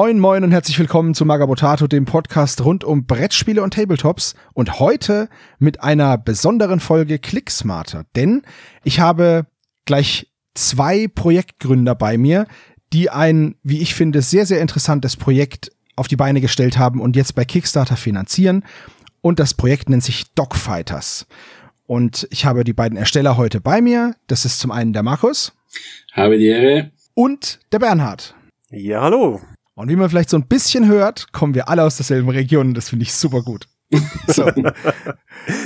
Moin moin und herzlich willkommen zu Magabotato, dem Podcast rund um Brettspiele und Tabletops und heute mit einer besonderen Folge Clicksmarter, denn ich habe gleich zwei Projektgründer bei mir, die ein, wie ich finde, sehr, sehr interessantes Projekt auf die Beine gestellt haben und jetzt bei Kickstarter finanzieren und das Projekt nennt sich Dogfighters. Und ich habe die beiden Ersteller heute bei mir. Das ist zum einen der Markus. Habe die Ehre. Und der Bernhard. Ja, hallo. Und wie man vielleicht so ein bisschen hört, kommen wir alle aus derselben Region. Das finde ich super gut. So.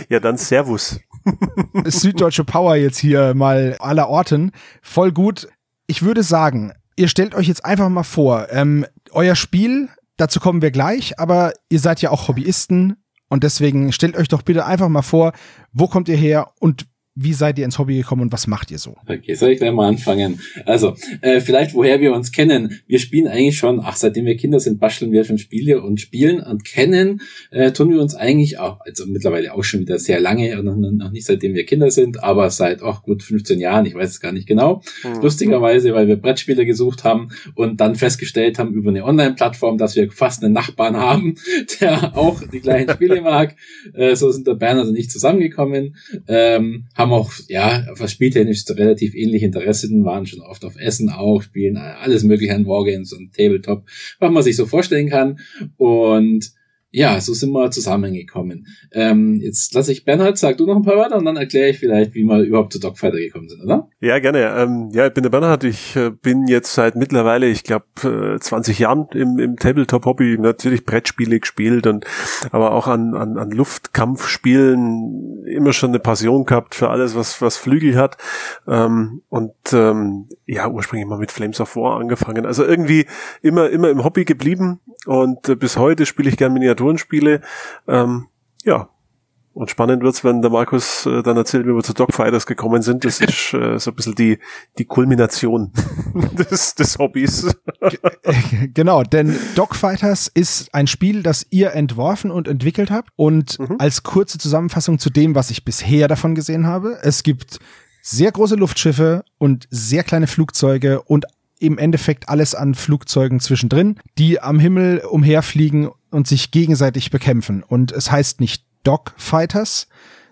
ja, dann Servus. Süddeutsche Power jetzt hier mal aller Orten. Voll gut. Ich würde sagen, ihr stellt euch jetzt einfach mal vor, ähm, euer Spiel, dazu kommen wir gleich, aber ihr seid ja auch Hobbyisten und deswegen stellt euch doch bitte einfach mal vor, wo kommt ihr her und wie seid ihr ins Hobby gekommen und was macht ihr so? Okay, soll ich gleich mal anfangen? Also, äh, vielleicht woher wir uns kennen. Wir spielen eigentlich schon, ach, seitdem wir Kinder sind, basteln wir schon Spiele und spielen und kennen, äh, tun wir uns eigentlich auch, also mittlerweile auch schon wieder sehr lange, noch, noch nicht seitdem wir Kinder sind, aber seit auch gut 15 Jahren, ich weiß es gar nicht genau. Mhm. Lustigerweise, weil wir Brettspiele gesucht haben und dann festgestellt haben über eine Online-Plattform, dass wir fast einen Nachbarn haben, der auch die gleichen Spiele mag. Äh, so sind der Bernhard und ich zusammengekommen. Ähm, haben auch, ja, was spieltechnisch relativ ähnliche Interessen, waren schon oft auf Essen auch, spielen alles mögliche an Wargames und Tabletop, was man sich so vorstellen kann. Und ja, so sind wir zusammengekommen. Ähm, jetzt lasse ich Bernhard, sag du noch ein paar Wörter und dann erkläre ich vielleicht, wie wir überhaupt zu Dogfighter gekommen sind, oder? Ja, gerne. Ähm, ja, ich bin der Bernhard. Ich äh, bin jetzt seit mittlerweile, ich glaube, äh, 20 Jahren im, im Tabletop-Hobby. Natürlich Brettspiele gespielt und aber auch an, an, an Luftkampfspielen immer schon eine Passion gehabt für alles, was, was Flügel hat. Ähm, und ähm, ja, ursprünglich mal mit Flames of War angefangen. Also irgendwie immer, immer im Hobby geblieben und äh, bis heute spiele ich gern Miniaturenspiele. Ähm, ja. Und spannend wird's, wenn der Markus äh, dann erzählt, wie wir zu Dogfighters gekommen sind. Das ist äh, so ein bisschen die, die Kulmination des, des Hobbys. genau, denn Dogfighters ist ein Spiel, das ihr entworfen und entwickelt habt. Und mhm. als kurze Zusammenfassung zu dem, was ich bisher davon gesehen habe, es gibt sehr große Luftschiffe und sehr kleine Flugzeuge und im Endeffekt alles an Flugzeugen zwischendrin, die am Himmel umherfliegen und sich gegenseitig bekämpfen. Und es heißt nicht Dogfighters,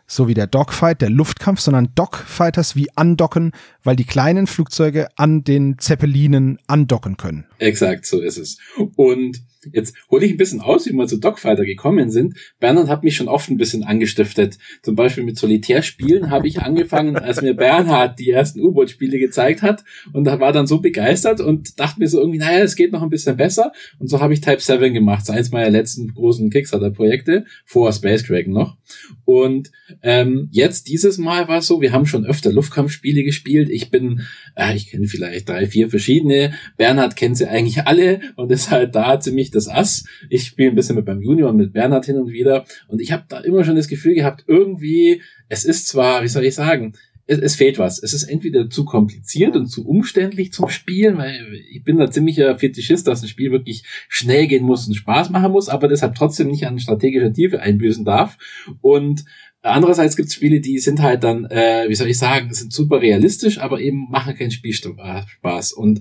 so wie der Dogfight, der Luftkampf, sondern Dogfighters wie andocken, weil die kleinen Flugzeuge an den Zeppelinen andocken können. Exakt, so ist es. Und Jetzt hole ich ein bisschen aus, wie wir zu Dogfighter gekommen sind. Bernhard hat mich schon oft ein bisschen angestiftet. Zum Beispiel mit Solitärspielen habe ich angefangen, als mir Bernhard die ersten U-Boot-Spiele gezeigt hat. Und da war dann so begeistert und dachte mir so irgendwie, naja, es geht noch ein bisschen besser. Und so habe ich Type 7 gemacht. Das eins meiner letzten großen Kickstarter-Projekte, vor Space Dragon noch. Und ähm, jetzt dieses Mal war es so, wir haben schon öfter Luftkampfspiele gespielt. Ich bin, äh, ich kenne vielleicht drei, vier verschiedene. Bernhard kennt sie eigentlich alle und ist halt da ziemlich das Ass. Ich spiele ein bisschen mit meinem Junior und mit Bernhard hin und wieder. Und ich habe da immer schon das Gefühl gehabt, irgendwie, es ist zwar, wie soll ich sagen, es, es fehlt was. Es ist entweder zu kompliziert und zu umständlich zum Spielen, weil ich bin da ziemlicher Fetischist, dass ein Spiel wirklich schnell gehen muss und Spaß machen muss, aber deshalb trotzdem nicht an strategischer Tiefe einbüßen darf. Und Andererseits gibt es Spiele, die sind halt dann, äh, wie soll ich sagen, sind super realistisch, aber eben machen keinen Spielspaß. Und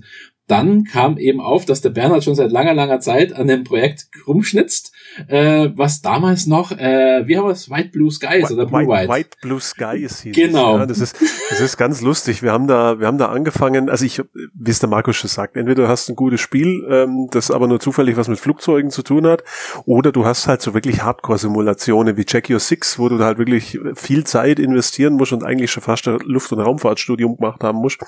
dann kam eben auf, dass der Bernhard schon seit langer, langer Zeit an dem Projekt rumschnitzt, äh, was damals noch, äh, wie haben wir es, White Blue Skies oder Blue White? White Blue Skies hieß Genau. Es, ja, das ist, das ist ganz lustig. Wir haben da, wir haben da angefangen, also ich, wie es der Markus schon sagt, entweder du hast ein gutes Spiel, ähm, das aber nur zufällig was mit Flugzeugen zu tun hat, oder du hast halt so wirklich Hardcore-Simulationen wie Check Your Six, wo du halt wirklich viel Zeit investieren musst und eigentlich schon fast ein Luft- und Raumfahrtstudium gemacht haben musst.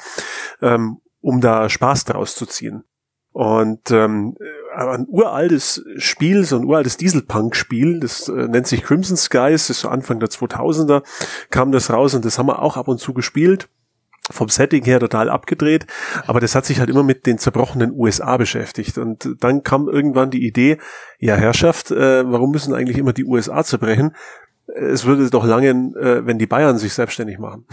Ähm, um da Spaß draus zu ziehen. Und ähm, ein uraltes Spiel, so ein uraltes Dieselpunk-Spiel, das äh, nennt sich Crimson Skies, das ist so Anfang der 2000er, kam das raus und das haben wir auch ab und zu gespielt. Vom Setting her total abgedreht, aber das hat sich halt immer mit den zerbrochenen USA beschäftigt. Und dann kam irgendwann die Idee, ja Herrschaft, äh, warum müssen eigentlich immer die USA zerbrechen? Es würde doch langen, äh, wenn die Bayern sich selbstständig machen.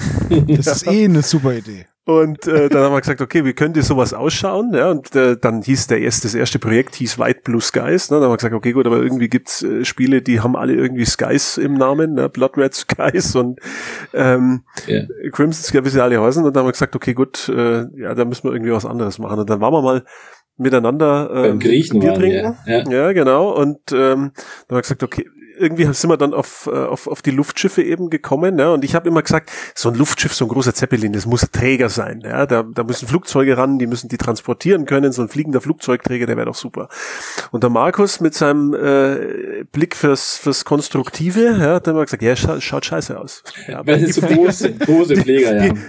Das ist eh eine super Idee. Und äh, dann haben wir gesagt, okay, wie könnte sowas ausschauen? Ja, und äh, dann hieß der erste, das erste Projekt hieß White Blue Skies. Ne? Dann haben wir gesagt, okay, gut, aber irgendwie gibt's äh, Spiele, die haben alle irgendwie Skies im Namen, ne? Blood Red Skies und ähm, yeah. Crimson Skies, wie sie alle heißen. Und dann haben wir gesagt, okay, gut, äh, ja, da müssen wir irgendwie was anderes machen. Und dann waren wir mal miteinander Beim Griechen Bier trinken. Ja, ja. ja, genau. Und ähm, dann haben wir gesagt, okay, irgendwie sind wir dann auf, äh, auf, auf die Luftschiffe eben gekommen. Ja, und ich habe immer gesagt, so ein Luftschiff, so ein großer Zeppelin, das muss Träger sein. Ja, da, da müssen Flugzeuge ran, die müssen die transportieren können. So ein fliegender Flugzeugträger, der wäre doch super. Und der Markus mit seinem äh, Blick fürs, fürs Konstruktive, ja, hat immer gesagt, ja, scha schaut scheiße aus. Ja, weil es so große, große Pfleger, ja. Die,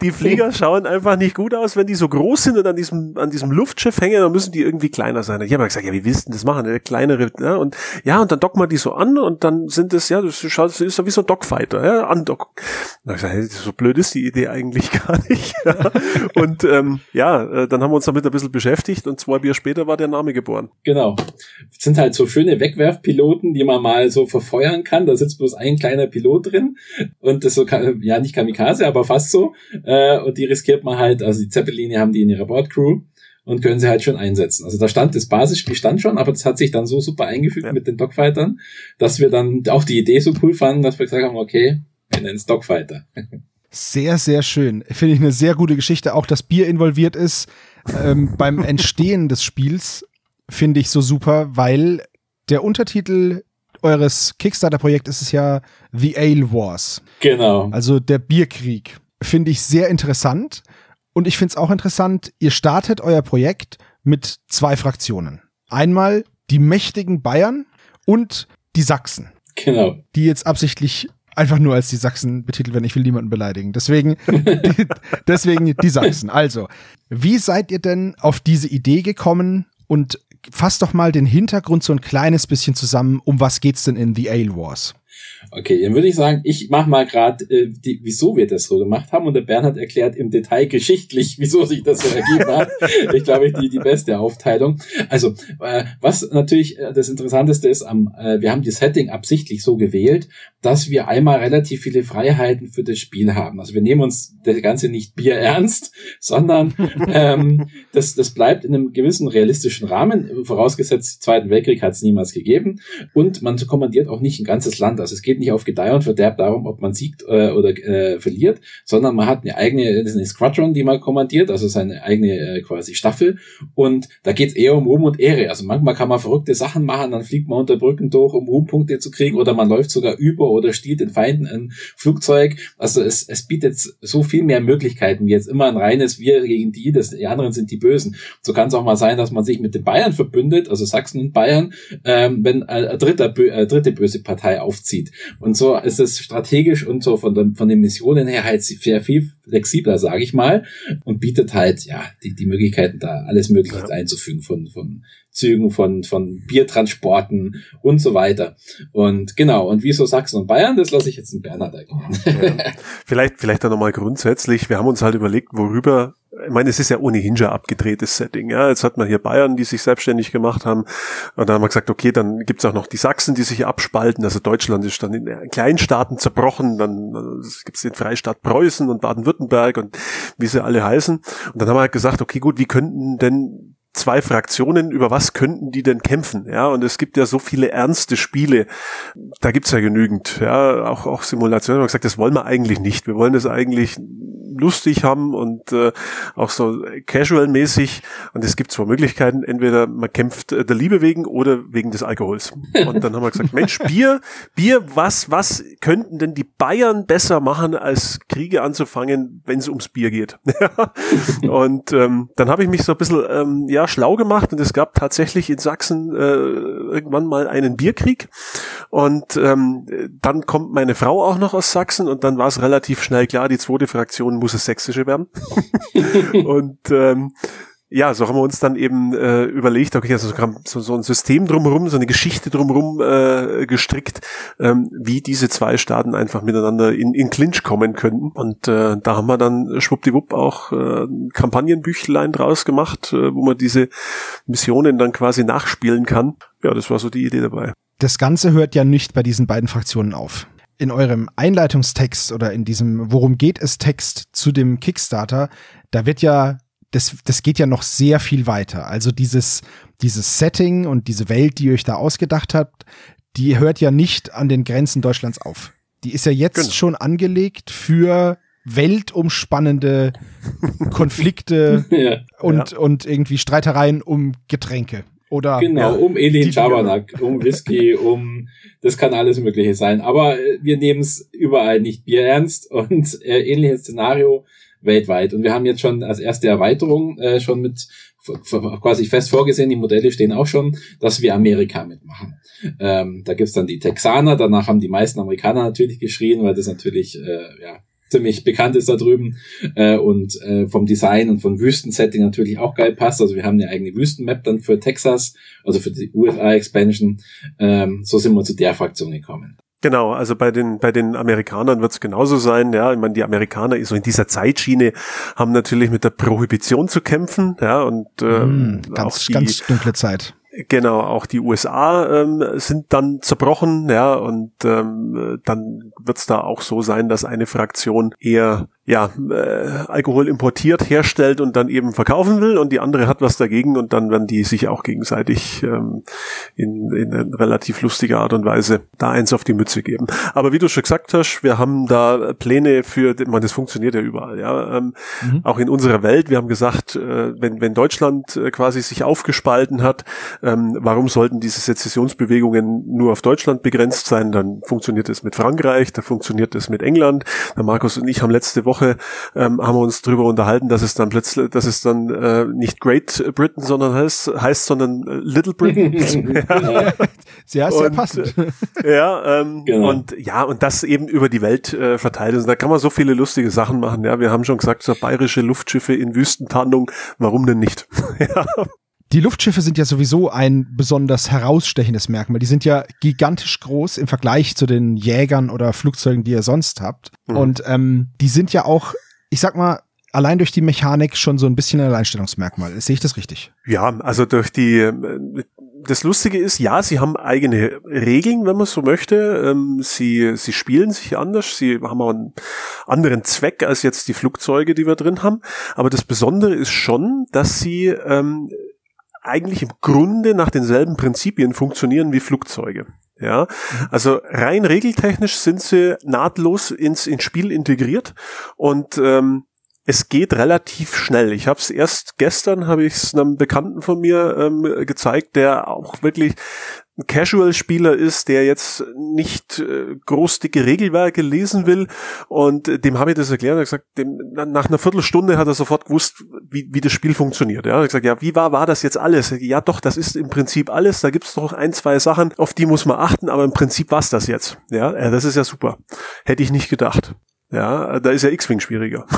die Flieger schauen einfach nicht gut aus, wenn die so groß sind und an diesem, an diesem Luftschiff hängen, dann müssen die irgendwie kleiner sein. Ich habe gesagt, ja, wie willst du das machen? Eine kleinere, ja, und ja, und dann docken wir die so an und dann sind es, ja, das ist so wie so ein Dogfighter, ja, andocken. Da ich gesagt, so blöd ist die Idee eigentlich gar nicht. Ja. Und ähm, ja, äh, dann haben wir uns damit ein bisschen beschäftigt und zwei Bier später war der Name geboren. Genau. Das sind halt so schöne Wegwerfpiloten, die man mal so verfeuern kann. Da sitzt bloß ein kleiner Pilot drin und das so, ja, nicht Kamikaze, aber fast so äh, und die riskiert man halt, also die Zeppeline haben die in ihrer Bordcrew und können sie halt schon einsetzen. Also da stand das Basisspiel stand schon, aber das hat sich dann so super eingefügt ja. mit den Dogfightern, dass wir dann auch die Idee so cool fanden, dass wir gesagt haben, okay, wir nennen es Dogfighter. Sehr, sehr schön. Finde ich eine sehr gute Geschichte. Auch dass Bier involviert ist ähm, beim Entstehen des Spiels, finde ich so super, weil der Untertitel eures Kickstarter-Projekts ist es ja The Ale Wars. Genau. Also der Bierkrieg finde ich sehr interessant. Und ich finde es auch interessant, ihr startet euer Projekt mit zwei Fraktionen. Einmal die mächtigen Bayern und die Sachsen. Genau. Die jetzt absichtlich einfach nur als die Sachsen betitelt werden. Ich will niemanden beleidigen. Deswegen, die, deswegen die Sachsen. Also, wie seid ihr denn auf diese Idee gekommen und fasst doch mal den Hintergrund so ein kleines bisschen zusammen. Um was geht's denn in The Ale Wars? Okay, dann würde ich sagen, ich mache mal gerade, äh, wieso wir das so gemacht haben. Und der Bernhard erklärt im Detail geschichtlich, wieso sich das so ergeben hat. ich glaube, die, die beste Aufteilung. Also, äh, was natürlich äh, das Interessanteste ist, am, äh, wir haben die Setting absichtlich so gewählt, dass wir einmal relativ viele Freiheiten für das Spiel haben. Also wir nehmen uns das Ganze nicht Bier ernst, sondern ähm, das, das bleibt in einem gewissen realistischen Rahmen. Vorausgesetzt, Zweiten Weltkrieg hat es niemals gegeben. Und man kommandiert auch nicht ein ganzes Land. Also es geht nicht auf Gedeih und Verderb darum, ob man siegt äh, oder äh, verliert, sondern man hat eine eigene eine Squadron, die man kommandiert, also seine eigene äh, quasi Staffel. Und da geht es eher um Ruhm und Ehre. Also manchmal kann man verrückte Sachen machen, dann fliegt man unter Brücken durch, um Ruhmpunkte zu kriegen, oder man läuft sogar über oder stiehlt den Feinden ein Flugzeug. Also es, es bietet so viel mehr Möglichkeiten, wie jetzt immer ein reines Wir gegen die, das, die anderen sind die Bösen. So kann es auch mal sein, dass man sich mit den Bayern verbündet, also Sachsen und Bayern, ähm, wenn ein dritter, äh, dritte böse Partei aufzieht. Und so ist es strategisch und so von, der, von den Missionen her halt sehr viel flexibler, sage ich mal, und bietet halt ja die, die Möglichkeiten, da alles Mögliche ja. einzufügen von, von Zügen, von, von Biertransporten und so weiter. Und genau, und wieso Sachsen und Bayern, das lasse ich jetzt in Bernhard. Ja. Vielleicht, vielleicht dann nochmal grundsätzlich, wir haben uns halt überlegt, worüber ich meine, es ist ja ohnehin schon abgedrehtes Setting. Ja, jetzt hat man hier Bayern, die sich selbstständig gemacht haben. Und dann haben wir gesagt, okay, dann gibt's auch noch die Sachsen, die sich abspalten. Also Deutschland ist dann in Kleinstaaten zerbrochen. Dann äh, gibt's den Freistaat Preußen und Baden-Württemberg und wie sie alle heißen. Und dann haben wir halt gesagt, okay, gut, wie könnten denn zwei Fraktionen, über was könnten die denn kämpfen? Ja, und es gibt ja so viele ernste Spiele, da gibt's ja genügend, ja, auch, auch Simulationen. Wir haben gesagt, das wollen wir eigentlich nicht. Wir wollen das eigentlich lustig haben und äh, auch so casual-mäßig. Und es gibt zwei Möglichkeiten. Entweder man kämpft äh, der Liebe wegen oder wegen des Alkohols. Und dann haben wir gesagt, Mensch, Bier, Bier, was, was könnten denn die Bayern besser machen, als Kriege anzufangen, wenn es ums Bier geht? und ähm, dann habe ich mich so ein bisschen ähm, ja, schlau gemacht und es gab tatsächlich in Sachsen äh, irgendwann mal einen Bierkrieg. Und ähm, dann kommt meine Frau auch noch aus Sachsen und dann war es relativ schnell klar, die zweite Fraktion muss es sächsische werden. und ähm, ja, so haben wir uns dann eben äh, überlegt, okay, also so, so ein System drumherum, so eine Geschichte drumherum äh, gestrickt, ähm, wie diese zwei Staaten einfach miteinander in, in Clinch kommen könnten. Und äh, da haben wir dann schwuppdiwupp auch äh, Kampagnenbüchlein draus gemacht, äh, wo man diese Missionen dann quasi nachspielen kann. Ja, das war so die Idee dabei. Das Ganze hört ja nicht bei diesen beiden Fraktionen auf in eurem Einleitungstext oder in diesem Worum geht es Text zu dem Kickstarter, da wird ja das, das geht ja noch sehr viel weiter. Also dieses, dieses Setting und diese Welt, die ihr euch da ausgedacht habt, die hört ja nicht an den Grenzen Deutschlands auf. Die ist ja jetzt genau. schon angelegt für weltumspannende Konflikte Ja. und, und irgendwie Streitereien um Getränke. Oder Genau, ja, um Elin Schabernack, um Whisky, um das kann alles Mögliche sein. Aber äh, wir nehmen es überall nicht Bier ernst und äh, ähnliches Szenario weltweit. Und wir haben jetzt schon als erste Erweiterung äh, schon mit quasi fest vorgesehen, die Modelle stehen auch schon, dass wir Amerika mitmachen. Ähm, da gibt's dann die Texaner, danach haben die meisten Amerikaner natürlich geschrien, weil das natürlich äh, ja ziemlich bekannt ist da drüben äh, und äh, vom Design und vom Wüstensetting natürlich auch geil passt. Also wir haben eine eigene Wüstenmap dann für Texas, also für die USA-Expansion. Ähm, so sind wir zu der Fraktion gekommen. Genau, also bei den bei den Amerikanern wird es genauso sein. Ja, ich meine, die Amerikaner so in dieser Zeitschiene haben natürlich mit der Prohibition zu kämpfen. Ja, und ähm, Hm, ganz, die, ganz dunkle Zeit. Genau, auch die USA ähm, sind dann zerbrochen, ja, und ähm, dann wird es da auch so sein, dass eine Fraktion eher ja äh, Alkohol importiert, herstellt und dann eben verkaufen will und die andere hat was dagegen und dann werden die sich auch gegenseitig ähm, in, in relativ lustiger Art und Weise da eins auf die Mütze geben. Aber wie du schon gesagt hast, wir haben da Pläne für, man, das funktioniert ja überall, ja, ähm, Mhm. auch in unserer Welt. Wir haben gesagt, äh, wenn, wenn Deutschland äh, quasi sich aufgespalten hat, ähm, warum sollten diese Sezessionsbewegungen nur auf Deutschland begrenzt sein? Dann funktioniert es mit Frankreich, dann funktioniert es mit England. Der Markus und ich haben letzte Woche ähm, haben wir uns darüber unterhalten, dass es dann plötzlich, dass es dann äh, nicht Great Britain, sondern heißt, heißt sondern äh, Little Britain. ja, Sehr, sehr Und, passend. ja, ähm, Genau. und ja, und das eben über die Welt äh, verteilt ist. Da kann man so viele lustige Sachen machen. Ja, wir haben schon gesagt, so bayerische Luftschiffe in Wüstentarnung, warum denn nicht? ja, Die Luftschiffe sind ja sowieso ein besonders herausstechendes Merkmal. Die sind ja gigantisch groß im Vergleich zu den Jägern oder Flugzeugen, die ihr sonst habt. Mhm. Und ähm, die sind ja auch, ich sag mal, allein durch die Mechanik schon so ein bisschen ein Alleinstellungsmerkmal. Sehe ich das richtig? Ja, also durch die, das Lustige ist, ja, sie haben eigene Regeln, wenn man so möchte. Ähm, Sie, sie spielen sich anders, sie haben auch einen anderen Zweck als jetzt die Flugzeuge, die wir drin haben. Aber das Besondere ist schon, dass sie ähm, eigentlich im Grunde nach denselben Prinzipien funktionieren wie Flugzeuge. Ja, also rein regeltechnisch sind sie nahtlos ins, ins Spiel integriert und ähm, es geht relativ schnell. Ich habe es erst gestern habe ich es einem Bekannten von mir ähm, gezeigt, der auch wirklich ein Casual-Spieler ist, der jetzt nicht äh, groß dicke Regelwerke lesen will. Und äh, dem habe ich das erklärt. Er hat gesagt, dem, na- nach einer Viertelstunde hat er sofort gewusst, wie, wie das Spiel funktioniert. Ja, er hat gesagt, ja, wie war, war das jetzt alles? Ja, doch, das ist im Prinzip alles. Da gibt's doch ein, zwei Sachen, auf die muss man achten, aber im Prinzip war's das jetzt. Ja, äh, das ist ja super. Hätte ich nicht gedacht. Ja, da ist ja X-Wing schwieriger.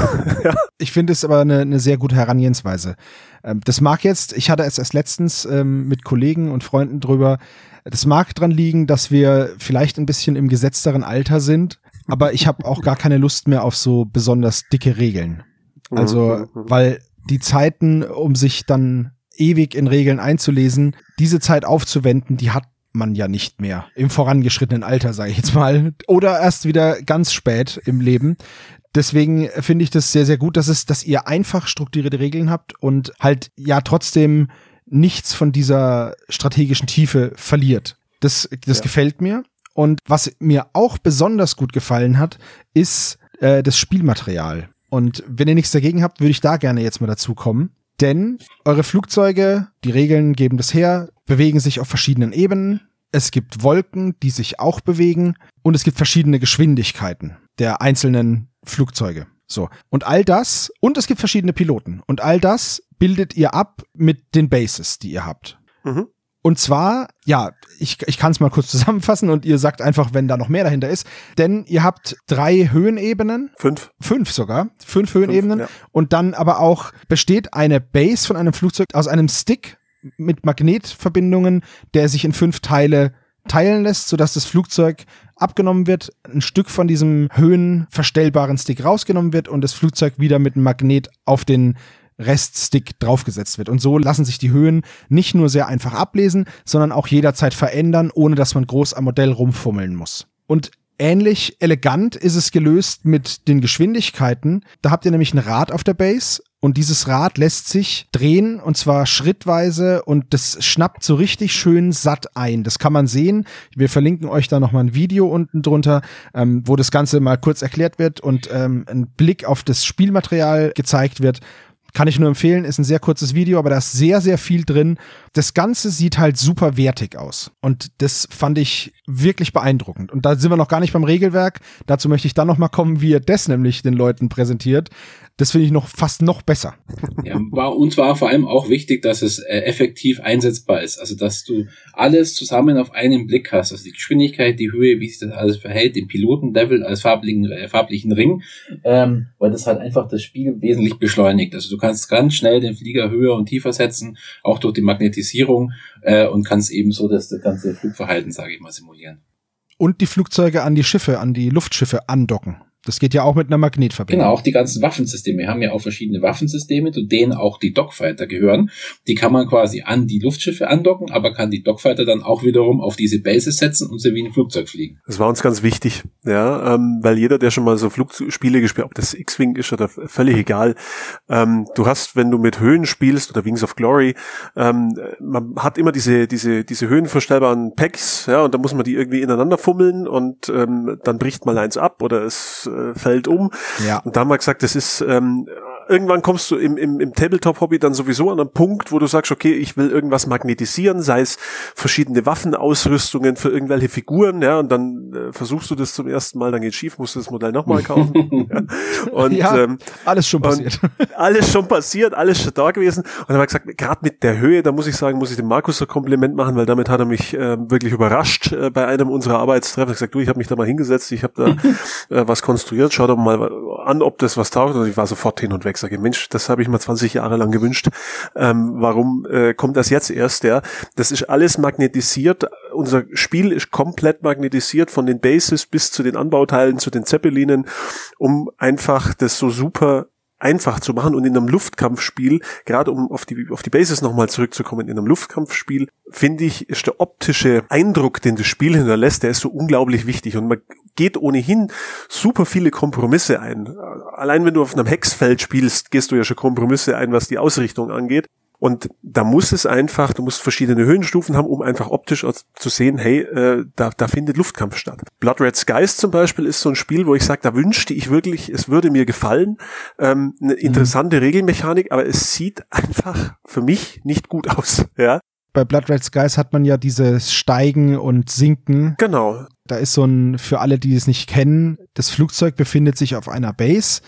Ich finde es aber eine, eine sehr gute Herangehensweise. Ähm, das mag jetzt, ich hatte es erst letztens ähm, mit Kollegen und Freunden drüber, das mag dran liegen, dass wir vielleicht ein bisschen im gesetzteren Alter sind, aber ich habe auch gar keine Lust mehr auf so besonders dicke Regeln. Also, Mhm, mhm. weil die Zeiten, um sich dann ewig in Regeln einzulesen, diese Zeit aufzuwenden, die hat man ja nicht mehr im vorangeschrittenen Alter, sage ich jetzt mal, oder erst wieder ganz spät im Leben. Deswegen finde ich das sehr, sehr gut, dass es, dass ihr einfach strukturierte Regeln habt und halt ja trotzdem nichts von dieser strategischen Tiefe verliert. Das, das Ja. gefällt mir. Und was mir auch besonders gut gefallen hat, ist äh, das Spielmaterial. Und wenn ihr nichts dagegen habt, würde ich da gerne jetzt mal dazu kommen. Denn eure Flugzeuge, die Regeln geben das her, bewegen sich auf verschiedenen Ebenen. Es gibt Wolken, die sich auch bewegen. Und es gibt verschiedene Geschwindigkeiten der einzelnen Flugzeuge. So. Und all das, und es gibt verschiedene Piloten. Und all das bildet ihr ab mit den Bases, die ihr habt. Mhm. Und zwar, ja, ich, ich kann es mal kurz zusammenfassen und ihr sagt einfach, wenn da noch mehr dahinter ist. Denn ihr habt drei Höhenebenen, Fünf. fünf sogar, fünf Höhenebenen. ja. Und dann aber auch besteht eine Base von einem Flugzeug aus einem Stick mit Magnetverbindungen, der sich in fünf Teile teilen lässt, sodass das Flugzeug abgenommen wird, ein Stück von diesem höhenverstellbaren Stick rausgenommen wird und das Flugzeug wieder mit einem Magnet auf den Reststick draufgesetzt wird. Und so lassen sich die Höhen nicht nur sehr einfach ablesen, sondern auch jederzeit verändern, ohne dass man groß am Modell rumfummeln muss. Und ähnlich elegant ist es gelöst mit den Geschwindigkeiten. Da habt ihr nämlich ein Rad auf der Base und dieses Rad lässt sich drehen und zwar schrittweise und das schnappt so richtig schön satt ein. Das kann man sehen. Wir verlinken euch da nochmal ein Video unten drunter, ähm, wo das Ganze mal kurz erklärt wird und ähm, ein Blick auf das Spielmaterial gezeigt wird. Kann ich nur empfehlen, ist ein sehr kurzes Video, aber da ist sehr, sehr viel drin. Das Ganze sieht halt super wertig aus. Und das fand ich wirklich beeindruckend. Und da sind wir noch gar nicht beim Regelwerk. Dazu möchte ich dann noch mal kommen, wie ihr das nämlich den Leuten präsentiert. Das finde ich noch fast noch besser. Ja, war, uns war vor allem auch wichtig, dass es äh, effektiv einsetzbar ist. Also, dass du alles zusammen auf einen Blick hast. Also die Geschwindigkeit, die Höhe, wie sich das alles verhält, den Pilotenlevel als farblichen, äh, farblichen Ring, ähm, weil das halt einfach das Spiel wesentlich beschleunigt. Also du kannst ganz schnell den Flieger höher und tiefer setzen, auch durch die Magnetisierung äh, und kannst eben so das, das ganze Flugverhalten, sage ich mal, simulieren. Und die Flugzeuge an die Schiffe, an die Luftschiffe andocken. Das geht ja auch mit einer Magnetverbindung. Genau, auch die ganzen Waffensysteme. Wir haben ja auch verschiedene Waffensysteme, zu denen auch die Dogfighter gehören. Die kann man quasi an die Luftschiffe andocken, aber kann die Dogfighter dann auch wiederum auf diese Bases setzen und sie wie ein Flugzeug fliegen. Das war uns ganz wichtig, ja, ähm, weil jeder, der schon mal so Flugspiele gespielt, ob das X-Wing ist oder völlig egal, ähm, du hast, wenn du mit Höhen spielst oder Wings of Glory, ähm, man hat immer diese diese diese höhenverstellbaren Packs, ja, und da muss man die irgendwie ineinander fummeln und ähm, dann bricht mal eins ab oder es äh, fällt um. Ja. Und da haben wir gesagt, das ist ähm, irgendwann kommst du im, im, im Tabletop-Hobby dann sowieso an einen Punkt, wo du sagst, okay, ich will irgendwas magnetisieren, sei es verschiedene Waffenausrüstungen für irgendwelche Figuren, ja, und dann äh, versuchst du das zum ersten Mal, dann geht schief, musst du das Modell nochmal kaufen. ja. Und ja, ähm, alles schon passiert. Alles schon passiert, alles schon da gewesen. Und dann haben wir gesagt, gerade mit der Höhe, da muss ich sagen, muss ich dem Markus ein Kompliment machen, weil damit hat er mich äh, wirklich überrascht äh, bei einem unserer Arbeitstreffen. Ich gesagt, du, ich habe mich da mal hingesetzt, ich habe da äh, was konstruiert, schau doch mal an, ob das was taugt. Und ich war sofort hin und weg sage, Mensch, das habe ich mir 20 Jahre lang gewünscht. Ähm, warum äh, kommt das jetzt erst? Ja, das ist alles magnetisiert. Unser Spiel ist komplett magnetisiert von den Bases bis zu den Anbauteilen, zu den Zeppelinen, um einfach das so super einfach zu machen und in einem Luftkampfspiel, gerade um auf die, auf die Basis nochmal zurückzukommen, in einem Luftkampfspiel, finde ich, ist der optische Eindruck, den das Spiel hinterlässt, der ist so unglaublich wichtig und man geht ohnehin super viele Kompromisse ein. Allein wenn du auf einem Hexfeld spielst, gehst du ja schon Kompromisse ein, was die Ausrichtung angeht. Und da muss es einfach, du musst verschiedene Höhenstufen haben, um einfach optisch zu sehen, hey, äh, da, da findet Luftkampf statt. Blood Red Skies zum Beispiel ist so ein Spiel, wo ich sage, da wünschte ich wirklich, es würde mir gefallen. Ähm, eine mhm. interessante mhm. Regelmechanik, aber es sieht einfach für mich nicht gut aus. Ja. Bei Blood Red Skies hat man ja dieses Steigen und Sinken. Genau. Da ist so ein, für alle, die es nicht kennen, das Flugzeug befindet sich auf einer Base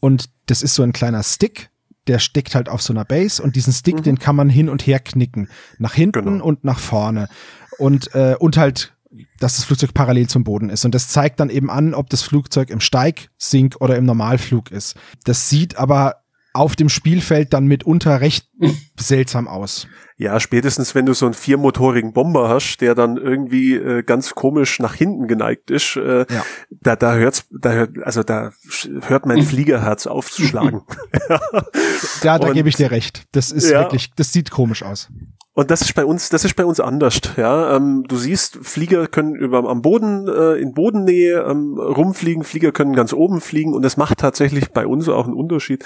und das ist so ein kleiner Stick der steckt halt auf so einer Base und diesen Stick, mhm. den kann man hin und her knicken. Nach hinten genau. und nach vorne. Und, äh, und halt, dass das Flugzeug parallel zum Boden ist. Und das zeigt dann eben an, ob das Flugzeug im Steig, Sink oder im Normalflug ist. Das sieht aber auf dem Spielfeld dann mitunter recht seltsam aus. Ja, spätestens wenn du so einen viermotorigen Bomber hast, der dann irgendwie äh, ganz komisch nach hinten geneigt ist, äh, ja. da da hört's, da hört, also da hört mein Fliegerherz aufzuschlagen. ja, da gebe ich dir recht. Das ist ja. wirklich, das sieht komisch aus. Und das ist bei uns, das ist bei uns anders. Ja, ähm, du siehst, Flieger können über am Boden äh, in Bodennähe ähm, rumfliegen, Flieger können ganz oben fliegen und das macht tatsächlich bei uns auch einen Unterschied,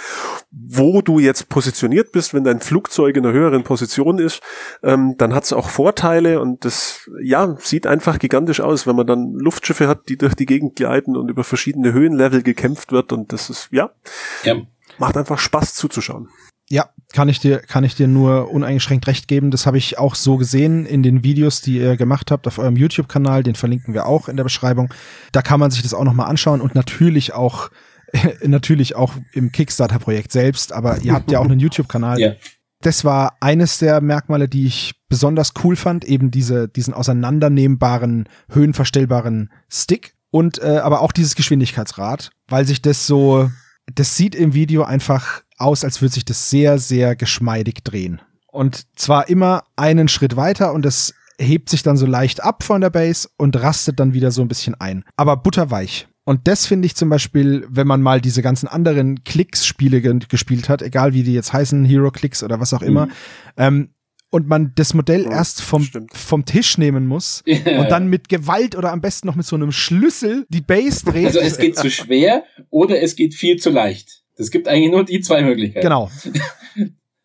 wo du jetzt positioniert bist. Wenn dein Flugzeug in einer höheren Position ist, ähm, dann hat es auch Vorteile und das ja sieht einfach gigantisch aus, wenn man dann Luftschiffe hat, die durch die Gegend gleiten und über verschiedene Höhenlevel gekämpft wird und das ist ja, ja. macht einfach Spaß zuzuschauen. Ja, kann ich dir, kann ich dir nur uneingeschränkt recht geben. Das habe ich auch so gesehen in den Videos, die ihr gemacht habt auf eurem YouTube-Kanal. Den verlinken wir auch in der Beschreibung. Da kann man sich das auch nochmal anschauen und natürlich auch, natürlich auch im Kickstarter-Projekt selbst. Aber ihr habt ja auch einen YouTube-Kanal. Ja. Das war eines der Merkmale, die ich besonders cool fand. Eben diese, diesen auseinandernehmbaren, höhenverstellbaren Stick. Und äh, aber auch dieses Geschwindigkeitsrad, weil sich das so, das sieht im Video einfach aus, als würde sich das sehr, sehr geschmeidig drehen. Und zwar immer einen Schritt weiter und es hebt sich dann so leicht ab von der Base und rastet dann wieder so ein bisschen ein. Aber butterweich. Und das finde ich zum Beispiel, wenn man mal diese ganzen anderen Klicks-Spiele gespielt hat, egal wie die jetzt heißen, Hero Clicks oder was auch immer, mhm. ähm, und man das Modell ja, erst vom, vom Tisch nehmen muss ja. und dann mit Gewalt oder am besten noch mit so einem Schlüssel die Base dreht. Also es geht zu schwer oder es geht viel zu leicht. Es gibt eigentlich nur die zwei Möglichkeiten. Genau.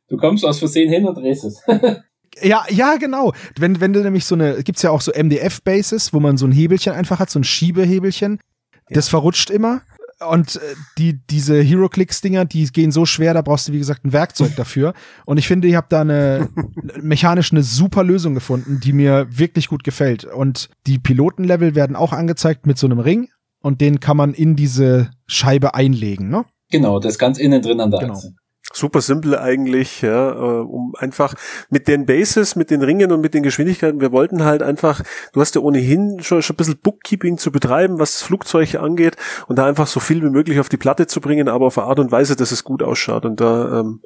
Du kommst aus Versehen hin und drehst es. Ja, ja, genau. Wenn, wenn du nämlich so eine, gibt's ja auch so MDF-Bases, wo man so ein Hebelchen einfach hat, so ein Schiebehebelchen. Das verrutscht immer. Und äh, die, diese Hero-Clicks-Dinger, die gehen so schwer, da brauchst du, wie gesagt, ein Werkzeug dafür. Und ich finde, ihr habt da eine mechanisch eine super Lösung gefunden, die mir wirklich gut gefällt. Und die Pilotenlevel werden auch angezeigt mit so einem Ring und den kann man in diese Scheibe einlegen, ne? Genau, das ist ganz innen drin an der genau. Achse. Super simpel eigentlich, ja, äh, um einfach mit den Bases, mit den Ringen und mit den Geschwindigkeiten, wir wollten halt einfach, du hast ja ohnehin schon, schon ein bisschen Bookkeeping zu betreiben, was das Flugzeug angeht und da einfach so viel wie möglich auf die Platte zu bringen, aber auf eine Art und Weise, dass es gut ausschaut. Und da ähm,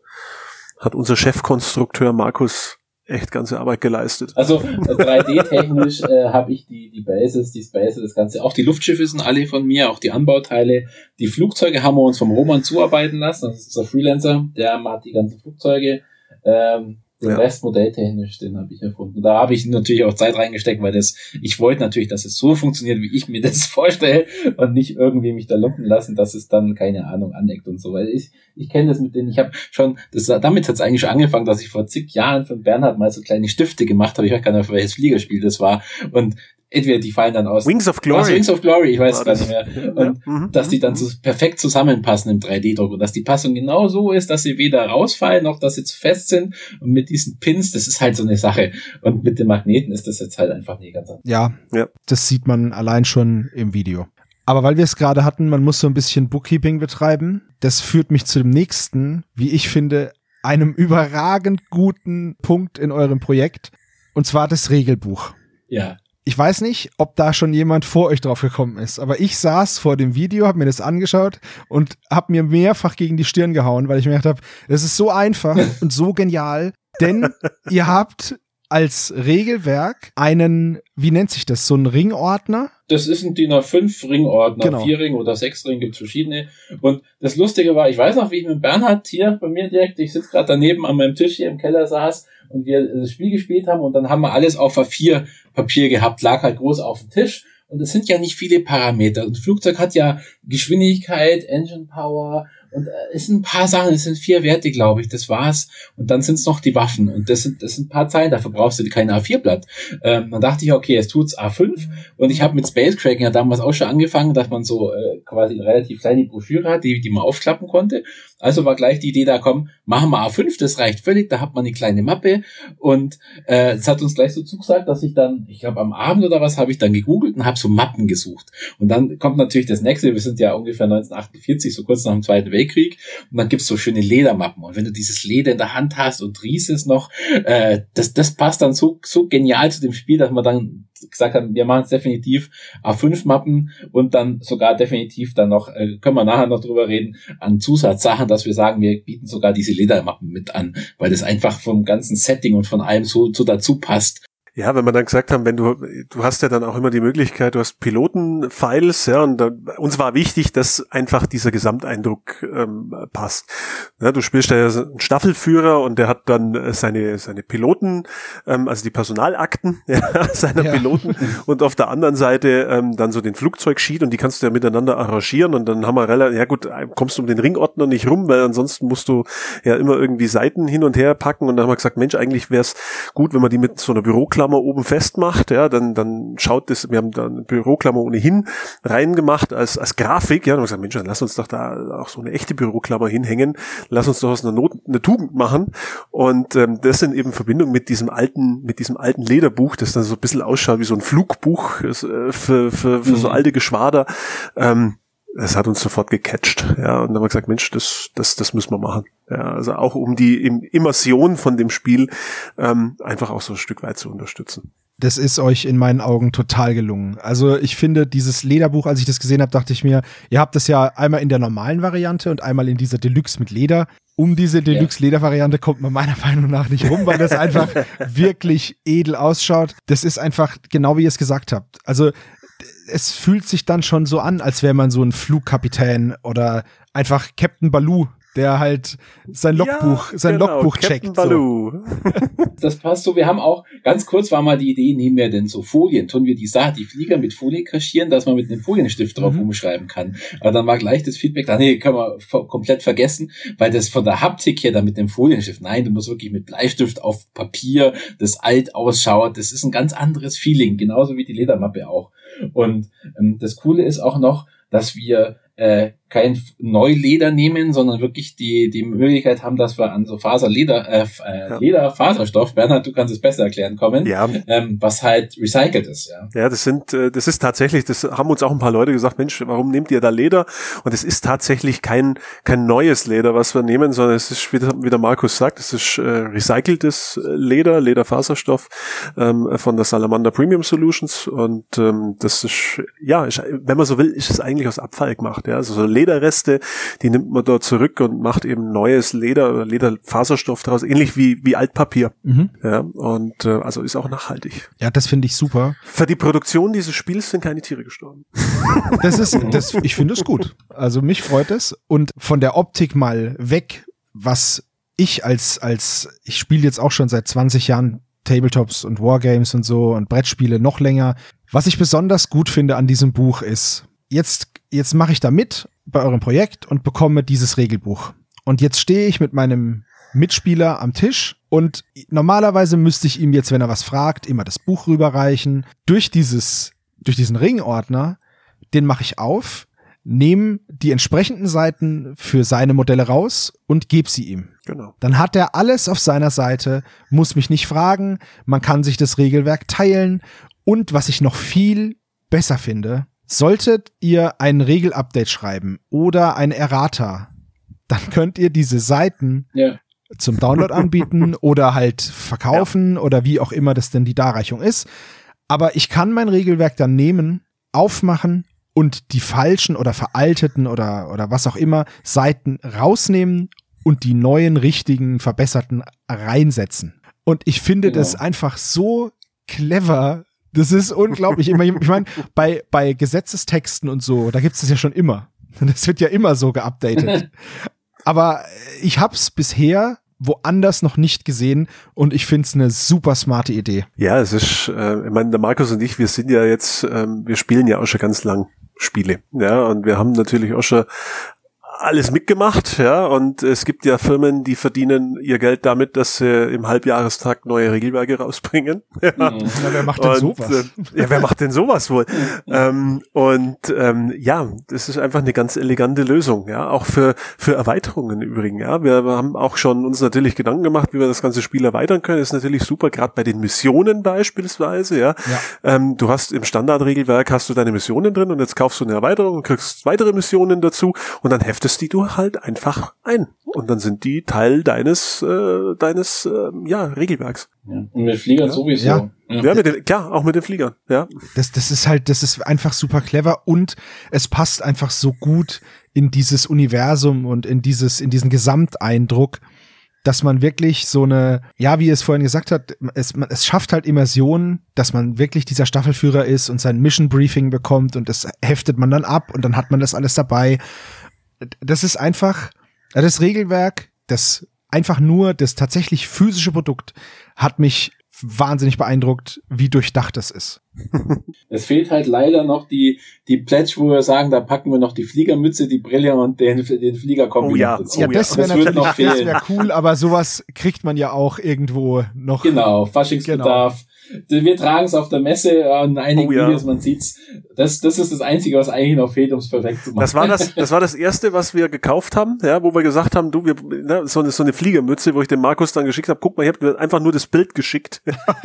hat unser Chefkonstrukteur Markus echt ganze Arbeit geleistet. Also 3D-technisch äh, habe ich die, die Bases, die Spaces, das Ganze. Auch die Luftschiffe sind alle von mir, auch die Anbauteile. Die Flugzeuge haben wir uns vom Roman zuarbeiten lassen. Das ist unser Freelancer, der hat die ganzen Flugzeuge. Ähm, den ja. Rest modelltechnisch, den habe ich erfunden. Da habe ich natürlich auch Zeit reingesteckt, weil das, ich wollte natürlich, dass es so funktioniert, wie ich mir das vorstelle und nicht irgendwie mich da lumpen lassen, dass es dann, keine Ahnung, aneckt und so. Weil ich, ich kenne das mit denen, ich habe schon, das, damit hat es eigentlich schon angefangen, dass ich vor zig Jahren von Bernhard mal so kleine Stifte gemacht habe. Ich weiß gar nicht, welches Fliegerspiel das war. Und entweder die fallen dann aus. Wings of Glory. Aus Wings of Glory, ich weiß es gar nicht mehr. Und ja. Mhm. dass die dann mhm. so perfekt zusammenpassen im 3D-Druck und dass die Passung genau so ist, dass sie weder rausfallen noch dass sie zu fest sind. Und mit diesen Pins, das ist halt so eine Sache. Und mit den Magneten ist das jetzt halt einfach nie ganz anders. Ja, ja, das sieht man allein schon im Video. Aber weil wir es gerade hatten, man muss so ein bisschen Bookkeeping betreiben. Das führt mich zu dem nächsten, wie ich finde, einem überragend guten Punkt in eurem Projekt. Und zwar das Regelbuch. Ja ich weiß nicht, ob da schon jemand vor euch drauf gekommen ist, aber ich saß vor dem Video, habe mir das angeschaut und habe mir mehrfach gegen die Stirn gehauen, weil ich mir gedacht habe, es ist so einfach und so genial, denn ihr habt als Regelwerk einen, wie nennt sich das, so ein Ringordner? Das ist ein DIN A5 Ringordner, genau. vier Ring oder sechs Ring, gibt verschiedene. Und das Lustige war, ich weiß noch, wie ich mit Bernhard hier bei mir direkt, ich sitze gerade daneben an meinem Tisch hier im Keller saß und wir das Spiel gespielt haben und dann haben wir alles auf A4 Papier gehabt, lag halt groß auf dem Tisch. Und es sind ja nicht viele Parameter. Und Flugzeug hat ja Geschwindigkeit, Engine Power, und äh, es sind ein paar Sachen, es sind vier Werte, glaube ich, das war's. Und dann sind es noch die Waffen. Und das sind, das sind ein paar Zeilen, dafür brauchst du kein A4-Blatt. Ähm, dann dachte ich, okay, es tut's A5. Und ich habe mit Space Cracking ja damals auch schon angefangen, dass man so äh, quasi eine relativ kleine Broschüre hat, die, die man aufklappen konnte. Also war gleich die Idee da, komm, machen wir A5, das reicht völlig, da hat man eine kleine Mappe. Und äh, es hat uns gleich so zugesagt, dass ich dann, ich glaube am Abend oder was, habe ich dann gegoogelt und habe so Mappen gesucht. Und dann kommt natürlich das nächste, wir sind ja ungefähr 1948, so kurz nach dem Zweiten Weltkrieg, Weltkrieg und dann gibt's so schöne Ledermappen und wenn du dieses Leder in der Hand hast und riechst es noch, äh, das, das passt dann so, so genial zu dem Spiel, dass man dann gesagt haben, wir machen es definitiv A5-Mappen und dann sogar definitiv dann noch, äh, können wir nachher noch drüber reden, an Zusatzsachen, dass wir sagen, wir bieten sogar diese Ledermappen mit an, weil das einfach vom ganzen Setting und von allem so, so dazu passt. Ja, wenn man dann gesagt haben, wenn du, du hast ja dann auch immer die Möglichkeit, du hast Piloten-Files, ja, und dann, uns war wichtig, dass einfach dieser Gesamteindruck ähm, passt. Ja, du spielst ja einen Staffelführer und der hat dann äh, seine, seine Piloten, ähm, also die Personalakten ja, seiner ja. Piloten und auf der anderen Seite ähm, dann so den Flugzeugsheet und die kannst du ja miteinander arrangieren und dann haben wir relativ, ja gut, kommst du um den Ringordner nicht rum, weil ansonsten musst du ja immer irgendwie Seiten hin und her packen und dann haben wir gesagt, Mensch, eigentlich wäre es gut, wenn man die mit so einer Büroklammer Büroklammer oben festmacht, ja, dann, dann schaut das, wir haben da eine Büroklammer ohnehin reingemacht als, als Grafik, ja, und haben gesagt, Mensch, dann lass uns doch da auch so eine echte Büroklammer hinhängen, lass uns doch aus einer Not eine Tugend machen und ähm, das in eben Verbindung mit diesem alten, mit diesem alten Lederbuch, das dann so ein bisschen ausschaut wie so ein Flugbuch äh, für, für, für mhm. so alte Geschwader, ähm, es hat uns sofort gecatcht, ja, und dann haben wir gesagt, Mensch, das, das, das müssen wir machen. Ja, also auch um die Immersion von dem Spiel ähm, einfach auch so ein Stück weit zu unterstützen. Das ist euch in meinen Augen total gelungen. Also ich finde, dieses Lederbuch, als ich das gesehen habe, dachte ich mir, ihr habt das ja einmal in der normalen Variante und einmal in dieser Deluxe mit Leder. Um diese Deluxe-Leder-Variante kommt man meiner Meinung nach nicht rum, weil das einfach wirklich edel ausschaut. Das ist einfach genau wie ihr es gesagt habt. Also es fühlt sich dann schon so an, als wäre man so ein Flugkapitän oder einfach Captain Baloo der halt sein Logbuch, ja, sein genau, Logbuch Captain checkt. So. Das passt so. Wir haben auch, ganz kurz war mal die Idee, nehmen wir denn so Folien, tun wir die Sache, die Flieger mit Folie kaschieren, dass man mit einem Folienstift drauf mhm. umschreiben kann. Aber dann war gleich das Feedback, da, nee, können wir komplett vergessen, weil das von der Haptik her dann mit dem Folienstift, nein, du musst wirklich mit Bleistift auf Papier, das alt ausschaut, das ist ein ganz anderes Feeling, genauso wie die Ledermappe auch. Und ähm, das Coole ist auch noch, dass wir äh, kein Neuleder nehmen, sondern wirklich die, die Möglichkeit haben, dass wir an so Faserleder, äh, äh, ja. Lederfaserstoff, Bernhard, du kannst es besser erklären, kommen, ja. ähm, was halt recycelt ist, ja. Ja, das sind, äh, das ist tatsächlich, das haben uns auch ein paar Leute gesagt, Mensch, warum nehmt ihr da Leder? Und es ist tatsächlich kein, kein neues Leder, was wir nehmen, sondern es ist, wie, wie der Markus sagt, es ist äh, recyceltes Leder, Lederfaserstoff ähm, von der Salamander Premium Solutions und ähm, das ist, ja, ist, wenn man so will, ist es eigentlich aus Abfall gemacht, ja, also so Lederreste, die nimmt man dort zurück und macht eben neues Leder oder Lederfaserstoff daraus, ähnlich wie, wie Altpapier. Mhm. Ja, und äh, also ist auch nachhaltig. Ja, das finde ich super. Für die Produktion dieses Spiels sind keine Tiere gestorben. Das ist, das, ich finde es gut. Also mich freut es. Und von der Optik mal weg, was ich als, als, ich spiele jetzt auch schon seit 20 Jahren Tabletops und Wargames und so und Brettspiele noch länger. Was ich besonders gut finde an diesem Buch ist, jetzt, jetzt mache ich da mit bei eurem Projekt und bekomme dieses Regelbuch. Und jetzt stehe ich mit meinem Mitspieler am Tisch und normalerweise müsste ich ihm jetzt, wenn er was fragt, immer das Buch rüberreichen. Durch dieses, durch diesen Ringordner, den mache ich auf, nehme die entsprechenden Seiten für seine Modelle raus und gebe sie ihm. Genau. Dann hat er alles auf seiner Seite, muss mich nicht fragen, man kann sich das Regelwerk teilen und was ich noch viel besser finde, Solltet ihr ein Regelupdate schreiben oder ein Errata, dann könnt ihr diese Seiten ja. zum Download anbieten oder halt verkaufen ja. oder wie auch immer das denn die Darreichung ist. Aber ich kann mein Regelwerk dann nehmen, aufmachen und die falschen oder veralteten oder, oder was auch immer Seiten rausnehmen und die neuen, richtigen, verbesserten reinsetzen. Und ich finde genau. das einfach so clever, das ist unglaublich. Ich meine, bei, bei Gesetzestexten und so, da gibt es das ja schon immer. Das wird ja immer so geupdatet. Aber ich hab's bisher woanders noch nicht gesehen und ich find's eine super smarte Idee. Ja, es ist, äh, ich meine, der Markus und ich, wir sind ja jetzt, ähm, wir spielen ja auch schon ganz lang Spiele, ja, und wir haben natürlich auch schon alles mitgemacht, ja, und es gibt ja Firmen, die verdienen ihr Geld damit, dass sie im Halbjahrestag neue Regelwerke rausbringen. Ja. Na, wer macht denn und, sowas? Äh, ja, wer macht denn sowas wohl? ähm, und ähm, ja, das ist einfach eine ganz elegante Lösung, ja, auch für für Erweiterungen übrigens, ja. Wir haben auch schon uns natürlich Gedanken gemacht, wie wir das ganze Spiel erweitern können. Das ist natürlich super, gerade bei den Missionen beispielsweise, ja. ja. Ähm, du hast im Standardregelwerk hast du deine Missionen drin und jetzt kaufst du eine Erweiterung und kriegst weitere Missionen dazu und dann heftest heftest die du halt einfach ein. Und dann sind die Teil deines, äh, deines äh, ja, Regelwerks. Ja. Und mit Fliegern ja. sowieso. Ja. Ja, mit den, klar, auch mit den Fliegern, ja. Das, das ist halt, das ist einfach super clever und es passt einfach so gut in dieses Universum und in dieses, in diesen Gesamteindruck, dass man wirklich so eine, ja, wie es vorhin gesagt hat, es, man, es schafft halt Immersion, dass man wirklich dieser Staffelführer ist und sein Mission Briefing bekommt und das heftet man dann ab und dann hat man das alles dabei das ist einfach, das Regelwerk, das einfach nur das tatsächlich physische Produkt hat mich wahnsinnig beeindruckt, wie durchdacht das ist. Es fehlt halt leider noch die, die Pledge, wo wir sagen, da packen wir noch die Fliegermütze, die Brille und den, den Fliegerkombi oh ja, dazu. Ja, das wäre natürlich noch das wär cool, aber sowas kriegt man ja auch irgendwo noch. Genau, Faschingsbedarf. Genau wir tragen es auf der Messe an einigen oh, ja. Videos, man sieht's. Das, das ist das Einzige, was eigentlich noch fehlt, um es perfekt zu machen. Das war das, das war das erste, was wir gekauft haben, ja, wo wir gesagt haben, du, wir, ne, so eine, so eine Fliegermütze, wo ich dem Markus dann geschickt habe, guck mal, ich habe einfach nur das Bild geschickt.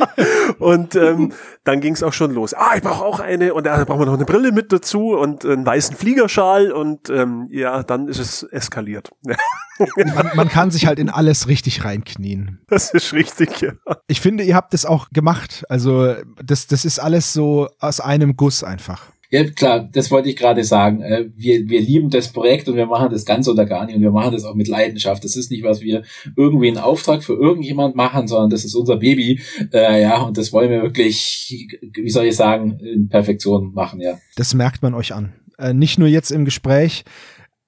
und ähm, dann ging es auch schon los. Ah, ich brauche auch eine und da brauchen wir noch eine Brille mit dazu und einen weißen Fliegerschal und ähm, ja, dann ist es eskaliert. man, man kann sich halt in alles richtig reinknien. Das ist richtig, ja. Ich finde, ihr habt es auch gemacht. Also das, das ist alles so aus einem Guss einfach. Ja, klar, das wollte ich gerade sagen. Äh, wir, wir lieben das Projekt und wir machen das ganz oder gar nicht und wir machen das auch mit Leidenschaft. Das ist nicht, was wir irgendwie in Auftrag für irgendjemand machen, sondern das ist unser Baby. Äh, ja, und das wollen wir wirklich, wie soll ich sagen, in Perfektion machen, ja. Das merkt man euch an. Äh, nicht nur jetzt im Gespräch,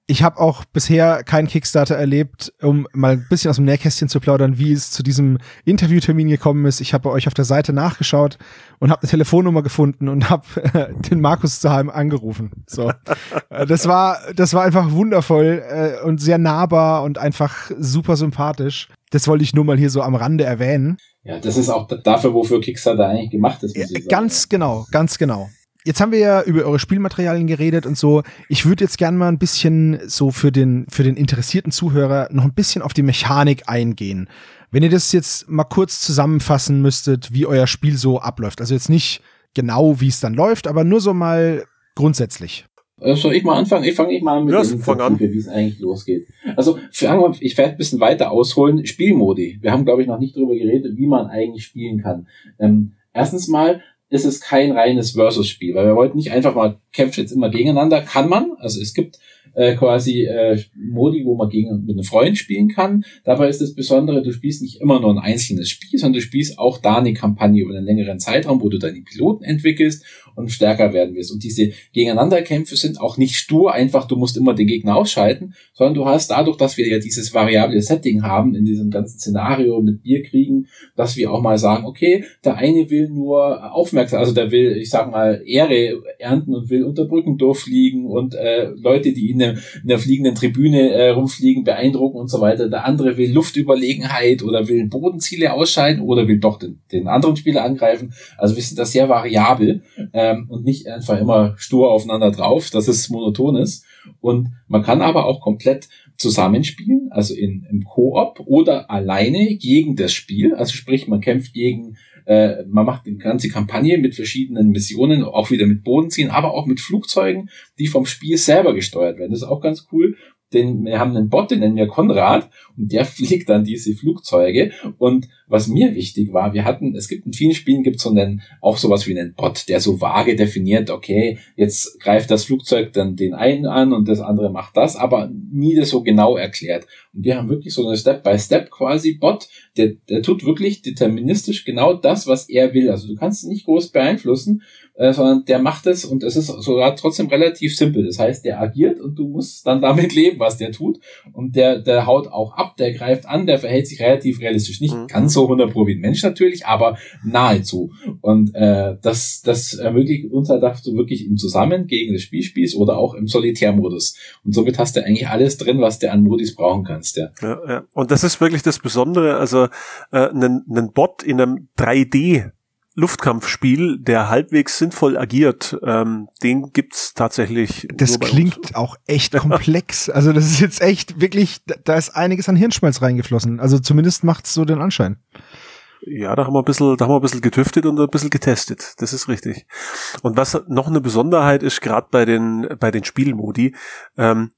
ich habe auch bisher keinen Kickstarter erlebt, um mal ein bisschen aus dem Nähkästchen zu plaudern, wie es zu diesem Interviewtermin gekommen ist. Ich habe bei euch auf der Seite nachgeschaut und habe eine Telefonnummer gefunden und habe äh, den Markus zu Heim angerufen. So, äh, das war das war einfach wundervoll äh, und sehr nahbar und einfach super sympathisch. Das wollte ich nur mal hier so am Rande erwähnen. Ja, das ist auch dafür, wofür Kickstarter eigentlich gemacht ist. Muss ich sagen. Ganz genau, ganz genau. Jetzt haben wir ja über eure Spielmaterialien geredet und so. Ich würde jetzt gerne mal ein bisschen so für den, für den interessierten Zuhörer noch ein bisschen auf die Mechanik eingehen. Wenn ihr das jetzt mal kurz zusammenfassen müsstet, wie euer Spiel so abläuft. Also jetzt nicht genau, wie es dann läuft, aber nur so mal grundsätzlich. Äh, soll ich mal anfangen? Ich fange ich mal an mit ja, fang an. wie es eigentlich losgeht. Also ich werde ein bisschen weiter ausholen. Spielmodi. Wir haben, glaube ich, noch nicht darüber geredet, wie man eigentlich spielen kann. Ähm, erstens mal ist es kein reines Versus-Spiel, weil wir wollten nicht einfach mal kämpfen jetzt immer gegeneinander. Kann man, also es gibt äh, quasi äh, Modi, wo man gegen mit einem Freund spielen kann. Dabei ist das Besondere, du spielst nicht immer nur ein einzelnes Spiel, sondern du spielst auch da eine Kampagne über einen längeren Zeitraum, wo du deine Piloten entwickelst und stärker werden wirst. Und diese Gegeneinanderkämpfe sind auch nicht stur, einfach du musst immer den Gegner ausschalten, sondern du hast dadurch, dass wir ja dieses variable Setting haben in diesem ganzen Szenario mit Bierkriegen, dass wir auch mal sagen, okay, der eine will nur aufmerksam, also der will, ich sag mal, Ehre ernten und will unter Brücken durchfliegen und äh, Leute, die in der, in der fliegenden Tribüne äh, rumfliegen, beeindrucken und so weiter. Der andere will Luftüberlegenheit oder will Bodenziele ausschalten oder will doch den, den anderen Spieler angreifen. Also wir sind da sehr variabel ähm, und nicht einfach immer stur aufeinander drauf, dass es monoton ist. Und man kann aber auch komplett zusammenspielen, also in, im Koop oder alleine gegen das Spiel. Also sprich, man kämpft gegen äh, man macht eine ganze Kampagne mit verschiedenen Missionen, auch wieder mit Bodenziehen, aber auch mit Flugzeugen, die vom Spiel selber gesteuert werden. Das ist auch ganz cool den, wir haben einen Bot, den nennen wir Konrad, und der fliegt dann diese Flugzeuge. Und was mir wichtig war, wir hatten, es gibt in vielen Spielen gibt so einen, auch sowas wie einen Bot, der so vage definiert, okay, jetzt greift das Flugzeug dann den einen an und das andere macht das, aber nie das so genau erklärt. Und wir haben wirklich so eine Step-by-Step quasi Bot, der, der tut wirklich deterministisch genau das, was er will. Also du kannst ihn nicht groß beeinflussen, äh, sondern der macht es und es ist sogar trotzdem relativ simpel. Das heißt, der agiert und du musst dann damit leben, was der tut. Und der, der haut auch ab, der greift an, der verhält sich relativ realistisch. Nicht mhm. ganz so 100 pro wie ein Mensch natürlich, aber nahezu. Und äh, das, das ermöglicht uns halt, du wirklich im Zusammen gegen das Spiel spielst oder auch im Solitärmodus. Und somit hast du eigentlich alles drin, was du an Modis brauchen kannst. Ja. Ja, ja. Und das ist wirklich das Besondere. Also äh, einen, einen Bot in einem 3D Luftkampfspiel, der halbwegs sinnvoll agiert, ähm, den gibt's tatsächlich. Das klingt uns. auch echt komplex. Also das ist jetzt echt wirklich, da ist einiges an Hirnschmalz reingeflossen. Also zumindest macht's so den Anschein. Ja, da haben wir ein bisschen, da haben wir ein bisschen getüftet und ein bisschen getestet. Das ist richtig. Und was noch eine Besonderheit ist, gerade bei den, bei den Spielmodi, ähm,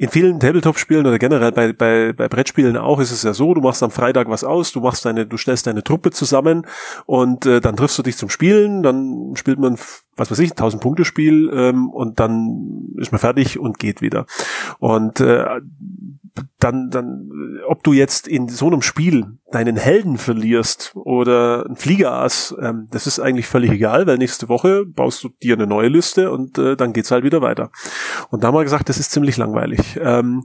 in vielen Tabletop-Spielen oder generell bei, bei, bei Brettspielen auch ist es ja so, du machst am Freitag was aus, du machst deine, du stellst deine Truppe zusammen und äh, dann triffst du dich zum Spielen, dann spielt man, was weiß ich, ein 1000 Punkte Spiel ähm, und dann ist man fertig und geht wieder. Und äh, dann, dann, ob du jetzt in so einem Spiel deinen Helden verlierst oder ein Fliegerass, ähm, das ist eigentlich völlig egal, weil nächste Woche baust du dir eine neue Liste und äh, dann geht's halt wieder weiter. Und da haben wir gesagt, das ist ziemlich langweilig. Ähm,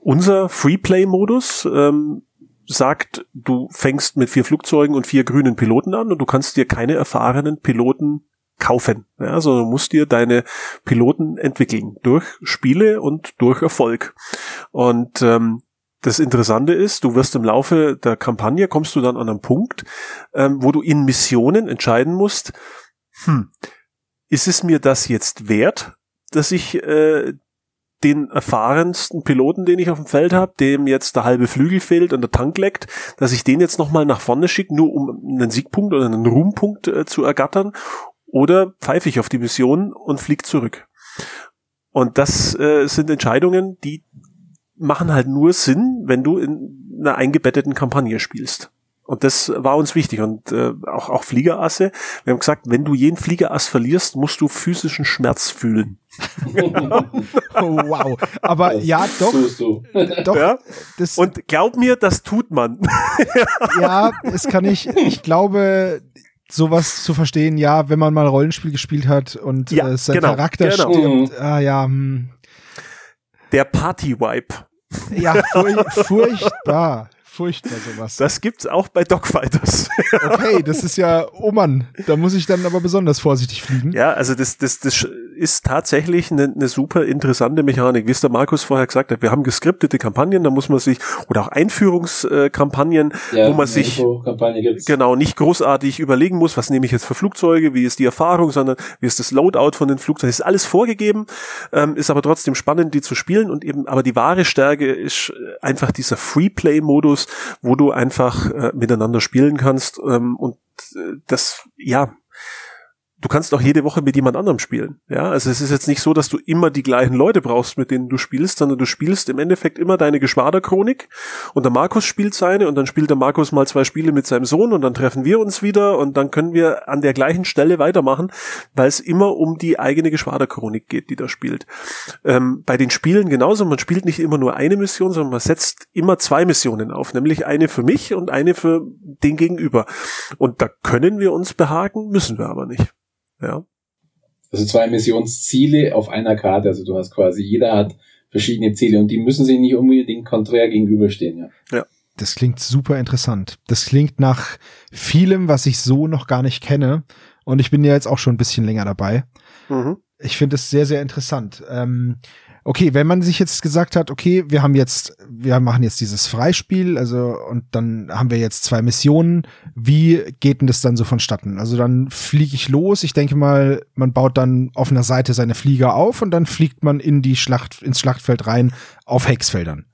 unser Freeplay-Modus ähm, sagt, du fängst mit vier Flugzeugen und vier grünen Piloten an und du kannst dir keine erfahrenen Piloten kaufen, ja, sondern musst dir deine Piloten entwickeln durch Spiele und durch Erfolg. Und ähm, das Interessante ist, du wirst im Laufe der Kampagne kommst du dann an einen Punkt, ähm, wo du in Missionen entscheiden musst, hm, ist es mir das jetzt wert, dass ich äh, den erfahrensten Piloten, den ich auf dem Feld habe, dem jetzt der halbe Flügel fehlt und der Tank leckt, dass ich den jetzt nochmal nach vorne schicke, nur um einen Siegpunkt oder einen Ruhmpunkt äh, zu ergattern, oder pfeife ich auf die Mission und fliege zurück. Und das äh, sind Entscheidungen, die machen halt nur Sinn, wenn du in einer eingebetteten Kampagne spielst. Und das war uns wichtig. Und äh, auch, auch Fliegerasse. Wir haben gesagt, wenn du jeden Fliegerass verlierst, musst du physischen Schmerz fühlen. wow. Aber ja, doch. So, so. doch ja? Das, Und glaub mir, das tut man. ja, es kann ich, ich glaube, sowas zu verstehen, ja, wenn man mal Rollenspiel gespielt hat und ja, äh, sein genau, Charakter genau. stirbt, ah ja, hm. Der Party-Wipe. Ja, furchtbar furchtbar sowas. Das gibt's auch bei Dogfighters. okay, das ist ja, oh Mann, da muss ich dann aber besonders vorsichtig fliegen. Ja, also das, das, das ist tatsächlich eine, eine super interessante Mechanik. Wie es der Markus vorher gesagt hat, wir haben geskriptete Kampagnen, da muss man sich, oder auch Einführungskampagnen, ja, wo man sich genau nicht großartig überlegen muss, was nehme ich jetzt für Flugzeuge, wie ist die Erfahrung, sondern wie ist das Loadout von den Flugzeugen. Ist alles vorgegeben, ähm, ist aber trotzdem spannend, die zu spielen und eben, aber die wahre Stärke ist einfach dieser Freeplay-Modus, Modus, wo du einfach äh, miteinander spielen kannst ähm, und äh, das, ja, du kannst auch jede Woche mit jemand anderem spielen. Ja, also es ist jetzt nicht so, dass du immer die gleichen Leute brauchst, mit denen du spielst, sondern du spielst im Endeffekt immer deine Geschwaderchronik und der Markus spielt seine und dann spielt der Markus mal zwei Spiele mit seinem Sohn und dann treffen wir uns wieder und dann können wir an der gleichen Stelle weitermachen, weil es immer um die eigene Geschwaderchronik geht, die da spielt. Ähm, bei den Spielen genauso, man spielt nicht immer nur eine Mission, sondern man setzt immer zwei Missionen auf, nämlich eine für mich und eine für den Gegenüber. Und da können wir uns behaken, müssen wir aber nicht. Ja. Also zwei Missionsziele auf einer Karte. Also du hast quasi, jeder hat verschiedene Ziele und die müssen sich nicht unbedingt konträr gegenüberstehen, ja. Ja. Das klingt super interessant. Das klingt nach vielem, was ich so noch gar nicht kenne. Und ich bin ja jetzt auch schon ein bisschen länger dabei. Mhm. Ich finde es sehr, sehr interessant. Ähm, okay, wenn man sich jetzt gesagt hat, okay, wir haben jetzt, wir machen jetzt dieses Freispiel, also und dann haben wir jetzt zwei Missionen, wie geht denn das dann so vonstatten? Also dann fliege ich los, ich denke mal, man baut dann auf einer Seite seine Flieger auf und dann fliegt man in die Schlacht, ins Schlachtfeld rein auf Hexfeldern.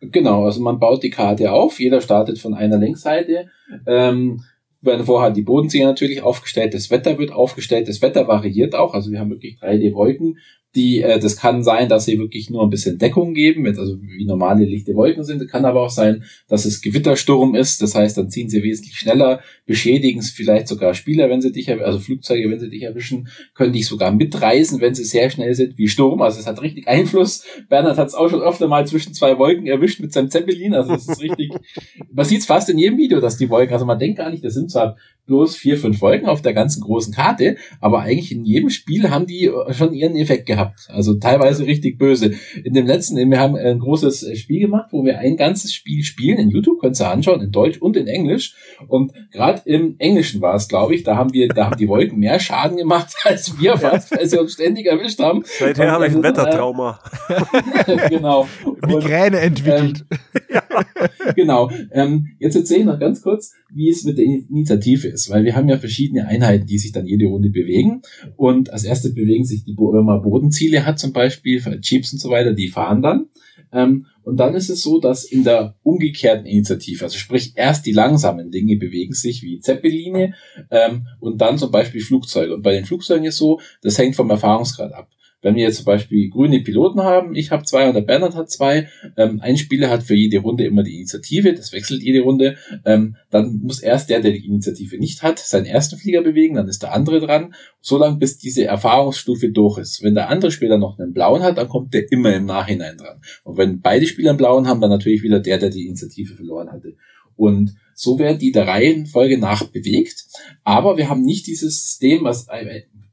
Genau, also man baut die Karte auf, jeder startet von einer Längsseite. Ähm, werden vorher die Bodensee natürlich aufgestellt, das Wetter wird aufgestellt, das Wetter variiert auch, also wir haben wirklich 3D-Wolken, die, äh, das kann sein, dass sie wirklich nur ein bisschen Deckung geben, wenn, also wie normale lichte Wolken sind. Kann aber auch sein, dass es Gewittersturm ist. Das heißt, dann ziehen sie wesentlich schneller, beschädigen es vielleicht sogar Spieler, wenn sie dich, also Flugzeuge, wenn sie dich erwischen, können dich sogar mitreißen, wenn sie sehr schnell sind, wie Sturm. Also es hat richtig Einfluss. Bernhard hat es auch schon öfter mal zwischen zwei Wolken erwischt mit seinem Zeppelin. Also das ist richtig, man sieht es fast in jedem Video, dass die Wolken, also man denkt gar nicht, das sind zwar bloß vier, fünf Wolken auf der ganzen großen Karte, aber eigentlich in jedem Spiel haben die schon ihren Effekt gehabt. Also teilweise richtig böse. In dem letzten, wir haben ein großes Spiel gemacht, wo wir ein ganzes Spiel spielen. In YouTube könnt ihr anschauen, in Deutsch und in Englisch. Und gerade im Englischen war es, glaube ich, da haben wir, da haben die Wolken mehr Schaden gemacht als wir fast, weil sie uns ständig erwischt haben. Seither habe ich ein Wettertrauma. genau. Migräne entwickelt. Ähm, genau. Ähm, jetzt erzähle ich noch ganz kurz, wie es mit der Initiative ist, weil wir haben ja verschiedene Einheiten, die sich dann jede Runde bewegen. Und als erstes bewegen sich die, wenn man Bodenziele hat zum Beispiel, Jeeps und so weiter, die fahren dann. Ähm, und dann ist es so, dass in der umgekehrten Initiative, also sprich erst die langsamen Dinge bewegen sich wie Zeppeline ähm, und dann zum Beispiel Flugzeuge. Und bei den Flugzeugen ist so, das hängt vom Erfahrungsgrad ab. Wenn wir jetzt zum Beispiel grüne Piloten haben, ich habe zwei und der Bernhard hat zwei, ähm, ein Spieler hat für jede Runde immer die Initiative, das wechselt jede Runde, ähm, dann muss erst der, der die Initiative nicht hat, seinen ersten Flieger bewegen, dann ist der andere dran, so lange bis diese Erfahrungsstufe durch ist. Wenn der andere Spieler noch einen blauen hat, dann kommt der immer im Nachhinein dran. Und wenn beide Spieler einen blauen haben, dann natürlich wieder der, der die Initiative verloren hatte. Und so werden die der Reihenfolge nach bewegt. Aber wir haben nicht dieses System, was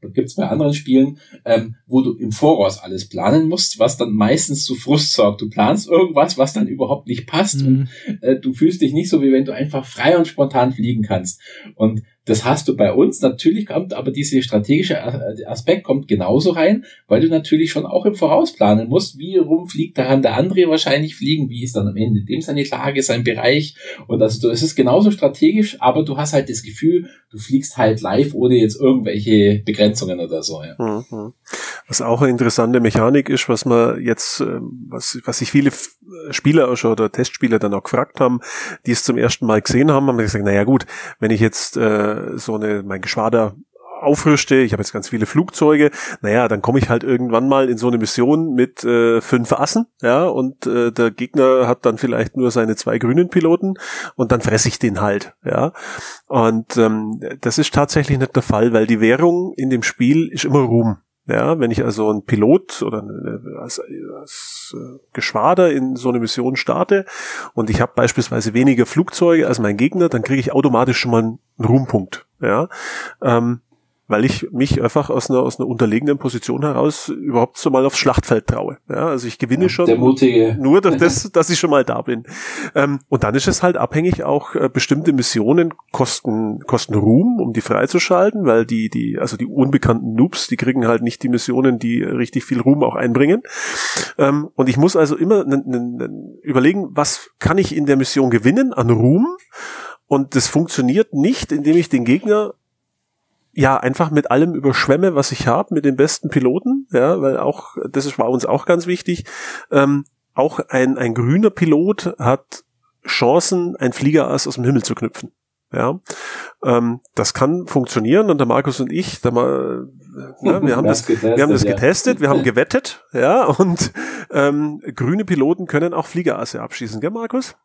gibt es bei anderen Spielen, ähm, wo du im Voraus alles planen musst, was dann meistens zu Frust sorgt. Du planst irgendwas, was dann überhaupt nicht passt mhm. und äh, du fühlst dich nicht so, wie wenn du einfach frei und spontan fliegen kannst. Und das hast du bei uns. Natürlich kommt aber dieser strategische Aspekt kommt genauso rein, weil du natürlich schon auch im Voraus planen musst, wie rum fliegt daran der andere wahrscheinlich fliegen, wie ist dann am Ende dem seine Lage, sein Bereich. Und also es ist genauso strategisch, aber du hast halt das Gefühl, du fliegst halt live ohne jetzt irgendwelche Begrenzungen oder so. Ja. Mhm. Was auch eine interessante Mechanik ist, was man jetzt, ähm, was, was sich viele Spieler oder Testspieler dann auch gefragt haben, die es zum ersten Mal gesehen haben, haben gesagt, naja gut, wenn ich jetzt äh, so eine, mein Geschwader aufrüste, ich habe jetzt ganz viele Flugzeuge, naja, dann komme ich halt irgendwann mal in so eine Mission mit äh, fünf Assen, ja, und äh, der Gegner hat dann vielleicht nur seine zwei grünen Piloten und dann fresse ich den halt, ja. Und ähm, das ist tatsächlich nicht der Fall, weil die Währung in dem Spiel ist immer Ruhm. Ja, wenn ich also ein Pilot oder als, als äh, Geschwader in so eine Mission starte und ich habe beispielsweise weniger Flugzeuge als mein Gegner, dann kriege ich automatisch schon mal einen Ruhmpunkt. Ja, ähm, weil ich mich einfach aus einer, aus einer unterlegenen Position heraus überhaupt so mal aufs Schlachtfeld traue. Ja, also ich gewinne ja, schon der Mutige. nur durch das, dass ich schon mal da bin. Ähm, und dann ist es halt abhängig auch äh, bestimmte Missionen kosten, kosten Ruhm, um die freizuschalten, weil die, die, also die unbekannten Noobs, die kriegen halt nicht die Missionen, die richtig viel Ruhm auch einbringen. Ähm, und ich muss also immer überlegen, was kann ich in der Mission gewinnen an Ruhm? Und das funktioniert nicht, indem ich den Gegner ja einfach mit allem überschwemme, was ich habe, mit den besten Piloten, ja, weil auch, das war uns auch ganz wichtig, ähm, auch ein, ein grüner Pilot hat Chancen, ein Fliegerass aus dem Himmel zu knüpfen. Ja, ähm, das kann funktionieren und der Markus und ich, da mal, ja, wir haben das, getestet, wir haben das getestet, wir haben gewettet, ja, und ähm, grüne Piloten können auch Fliegerasse abschießen, gell, Markus?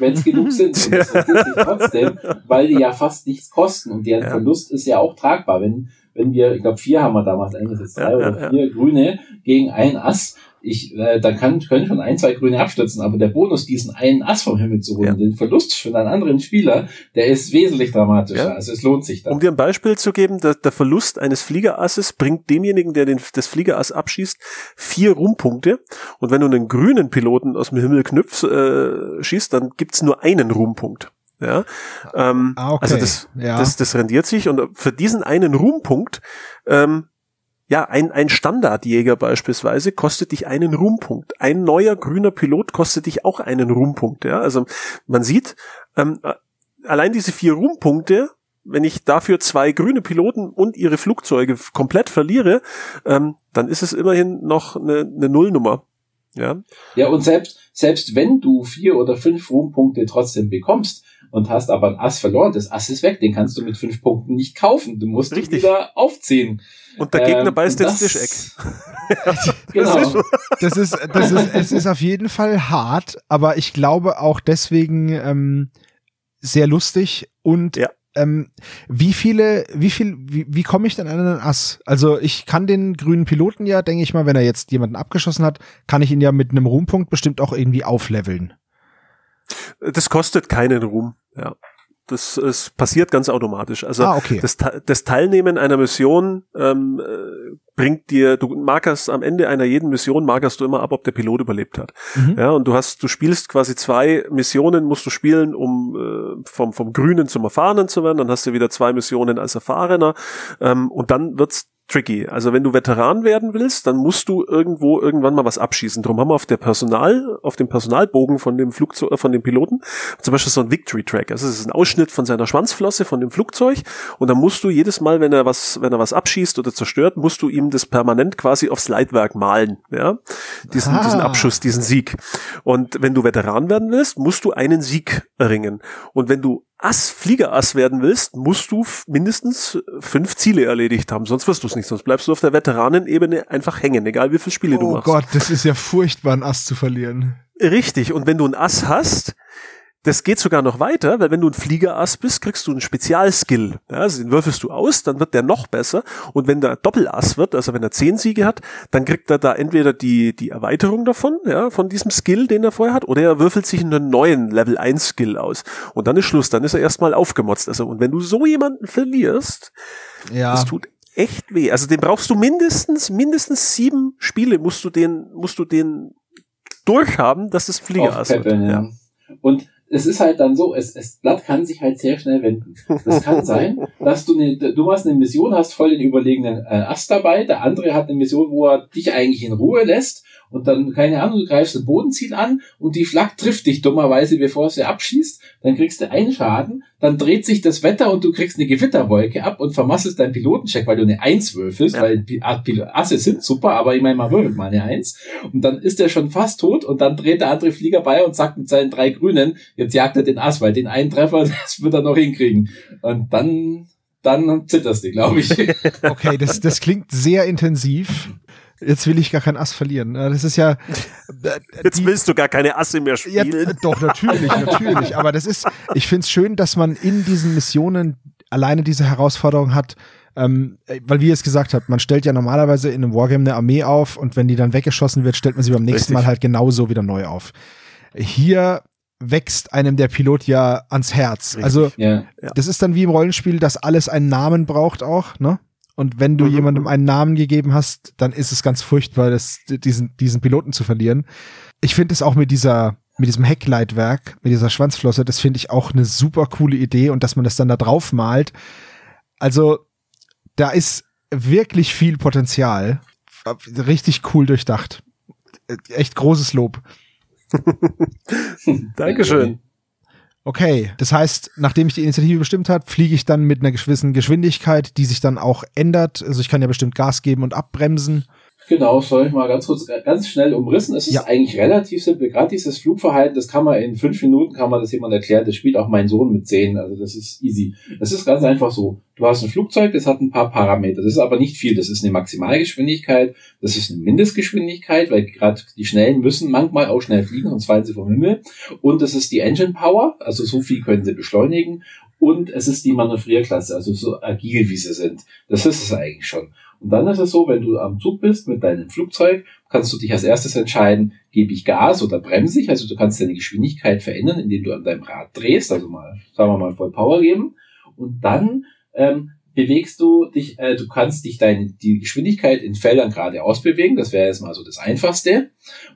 Wenn es genug sind. Und das sich trotzdem, weil die ja fast nichts kosten und deren ja. Verlust ist ja auch tragbar. Wenn, wenn wir, ich glaube, vier haben wir damals eingesetzt, drei ja, oder vier Grüne gegen ein Ass, ich, äh, da kann, können schon ein, zwei Grüne abstürzen, aber der Bonus, diesen einen Ass vom Himmel zu holen, ja. den Verlust für einen anderen Spieler, der ist wesentlich dramatischer. Ja. Also es lohnt sich dann. Um dir ein Beispiel zu geben, der, der Verlust eines Fliegerasses bringt demjenigen, der den, das Fliegerass abschießt, vier Ruhmpunkte. Und wenn du einen grünen Piloten aus dem Himmel knüpfst, äh, schießt, dann gibt's nur einen Ruhmpunkt. Ja, ähm, ah, okay. also das, ja. das, das rendiert sich und für diesen einen Ruhmpunkt ähm, ja, ein, ein Standardjäger beispielsweise kostet dich einen Ruhmpunkt. Ein neuer grüner Pilot kostet dich auch einen Ruhmpunkt. Ja? Also man sieht, ähm, äh, allein diese vier Ruhmpunkte, wenn ich dafür zwei grüne Piloten und ihre Flugzeuge komplett verliere, ähm, dann ist es immerhin noch eine, eine Nullnummer. Ja, ja und selbst, selbst wenn du vier oder fünf Ruhmpunkte trotzdem bekommst, und hast aber ein Ass verloren. Das Ass ist weg, den kannst du mit fünf Punkten nicht kaufen. Du musst Richtig. wieder aufziehen. Und der Gegner ähm, beißt ins Tischeck. genau. Das ist, das ist, es ist auf jeden Fall hart, aber ich glaube auch deswegen ähm, sehr lustig und ja. Ähm, wie viele, wie viel, wie, wie komme ich denn an einen Ass? Also ich kann den grünen Piloten ja, denke ich mal, wenn er jetzt jemanden abgeschossen hat, kann ich ihn ja mit einem Ruhmpunkt bestimmt auch irgendwie aufleveln. Das kostet keinen Ruhm, ja. Das, es passiert ganz automatisch. Also ah, okay. das, das Teilnehmen einer Mission ähm, äh, bringt dir, du markerst am Ende einer jeden Mission, markerst du immer ab, ob der Pilot überlebt hat. Mhm. Ja, und du hast, du spielst quasi zwei Missionen, musst du spielen, um äh, vom, vom Grünen zum Erfahrenen zu werden. Dann hast du wieder zwei Missionen als Erfahrener. Ähm, und dann wird's tricky. Also wenn du Veteran werden willst, dann musst du irgendwo irgendwann mal was abschießen. Darum haben wir auf der Personal, auf dem Personalbogen von dem Flugzeug, äh, von dem Piloten zum Beispiel so ein Victory Track. Also es ist ein Ausschnitt von seiner Schwanzflosse von dem Flugzeug und dann musst du jedes Mal, wenn er was, wenn er was abschießt oder zerstört, musst du ihm das permanent quasi aufs Leitwerk malen. Ja, diesen, ah. diesen Abschuss, diesen Sieg. Und wenn du Veteran werden willst, musst du einen Sieg erringen. Und wenn du Ass, Fliegerass werden willst, musst du mindestens fünf Ziele erledigt haben, sonst wirst du es nicht, sonst bleibst du auf der Veteranenebene einfach hängen, egal wie viele Spiele oh du machst. Oh Gott, das ist ja furchtbar, ein Ass zu verlieren. Richtig, und wenn du ein Ass hast, das geht sogar noch weiter, weil wenn du ein Fliegerass bist, kriegst du einen Spezialskill. Ja, also den würfelst du aus, dann wird der noch besser. Und wenn der Doppelass wird, also wenn er zehn Siege hat, dann kriegt er da entweder die, die Erweiterung davon, ja, von diesem Skill, den er vorher hat, oder er würfelt sich einen neuen Level 1 Skill aus. Und dann ist Schluss, dann ist er erstmal aufgemotzt. Also, und wenn du so jemanden verlierst, ja. das tut echt weh. Also den brauchst du mindestens, mindestens sieben Spiele musst du den, musst du den durchhaben, dass das Fliegerass wird. Ja. Und es ist halt dann so, es, es Blatt kann sich halt sehr schnell wenden. Das kann sein, dass du eine, du machst eine Mission, hast voll den überlegenen äh, Ast dabei, der andere hat eine Mission, wo er dich eigentlich in Ruhe lässt und dann, keine Ahnung, du greifst ein Bodenziel an und die Flak trifft dich dummerweise, bevor sie abschießt, dann kriegst du einen Schaden, dann dreht sich das Wetter und du kriegst eine Gewitterwolke ab und vermasselst deinen Pilotencheck, weil du eine Eins würfelst, ja. weil Asse sind super, aber ich meine, man würfelt mal eine Eins und dann ist er schon fast tot und dann dreht der andere Flieger bei und sagt mit seinen drei Grünen, jetzt jagt er den Ass, weil den einen Treffer, das wird er noch hinkriegen. Und dann dann zitterst du, glaube ich. Okay, das, das klingt sehr intensiv. Jetzt will ich gar kein Ass verlieren. Das ist ja. Äh, Jetzt willst du gar keine Asse mehr spielen. Ja, doch, natürlich, natürlich. Aber das ist, ich finde es schön, dass man in diesen Missionen alleine diese Herausforderung hat, ähm, weil wie ihr es gesagt habt, man stellt ja normalerweise in einem Wargame eine Armee auf und wenn die dann weggeschossen wird, stellt man sie beim nächsten Richtig. Mal halt genauso wieder neu auf. Hier wächst einem der Pilot ja ans Herz. Richtig. Also Ja. das ist dann wie im Rollenspiel, dass alles einen Namen braucht auch, ne? Und wenn du Mhm. jemandem einen Namen gegeben hast, dann ist es ganz furchtbar, das, diesen, diesen Piloten zu verlieren. Ich finde es auch mit dieser, mit diesem Heckleitwerk, mit dieser Schwanzflosse, das finde ich auch eine super coole Idee und dass man das dann da drauf malt. Also, da ist wirklich viel Potenzial. Richtig cool durchdacht. Echt großes Lob. Dankeschön. Okay, das heißt, nachdem ich die Initiative bestimmt habe, fliege ich dann mit einer gewissen Geschwindigkeit, die sich dann auch ändert. Also ich kann ja bestimmt Gas geben und abbremsen. Genau, soll ich mal ganz kurz, äh, ganz schnell umrissen. Es ist Ja. eigentlich relativ simpel. Gerade dieses Flugverhalten, das kann man in fünf Minuten, kann man das jemand erklären. Das spielt auch mein Sohn mit zehn. Also das ist easy. Es ist ganz einfach so. Du hast ein Flugzeug, das hat ein paar Parameter. Das ist aber nicht viel. Das ist eine Maximalgeschwindigkeit, das ist eine Mindestgeschwindigkeit, weil gerade die Schnellen müssen manchmal auch schnell fliegen, sonst fallen sie vom Himmel. Und das ist die Engine Power, also so viel können sie beschleunigen. Und es ist die Manövrierklasse, also so agil wie sie sind. Das ist es eigentlich schon. Und dann ist es so, wenn du am Zug bist mit deinem Flugzeug, kannst du dich als erstes entscheiden, gebe ich Gas oder bremse ich. Also du kannst deine Geschwindigkeit verändern, indem du an deinem Rad drehst, also mal, sagen wir mal, voll Power geben. Und dann ähm, bewegst du dich, äh, du kannst dich deine, die Geschwindigkeit in Feldern geradeaus bewegen. Das wäre jetzt mal so das Einfachste.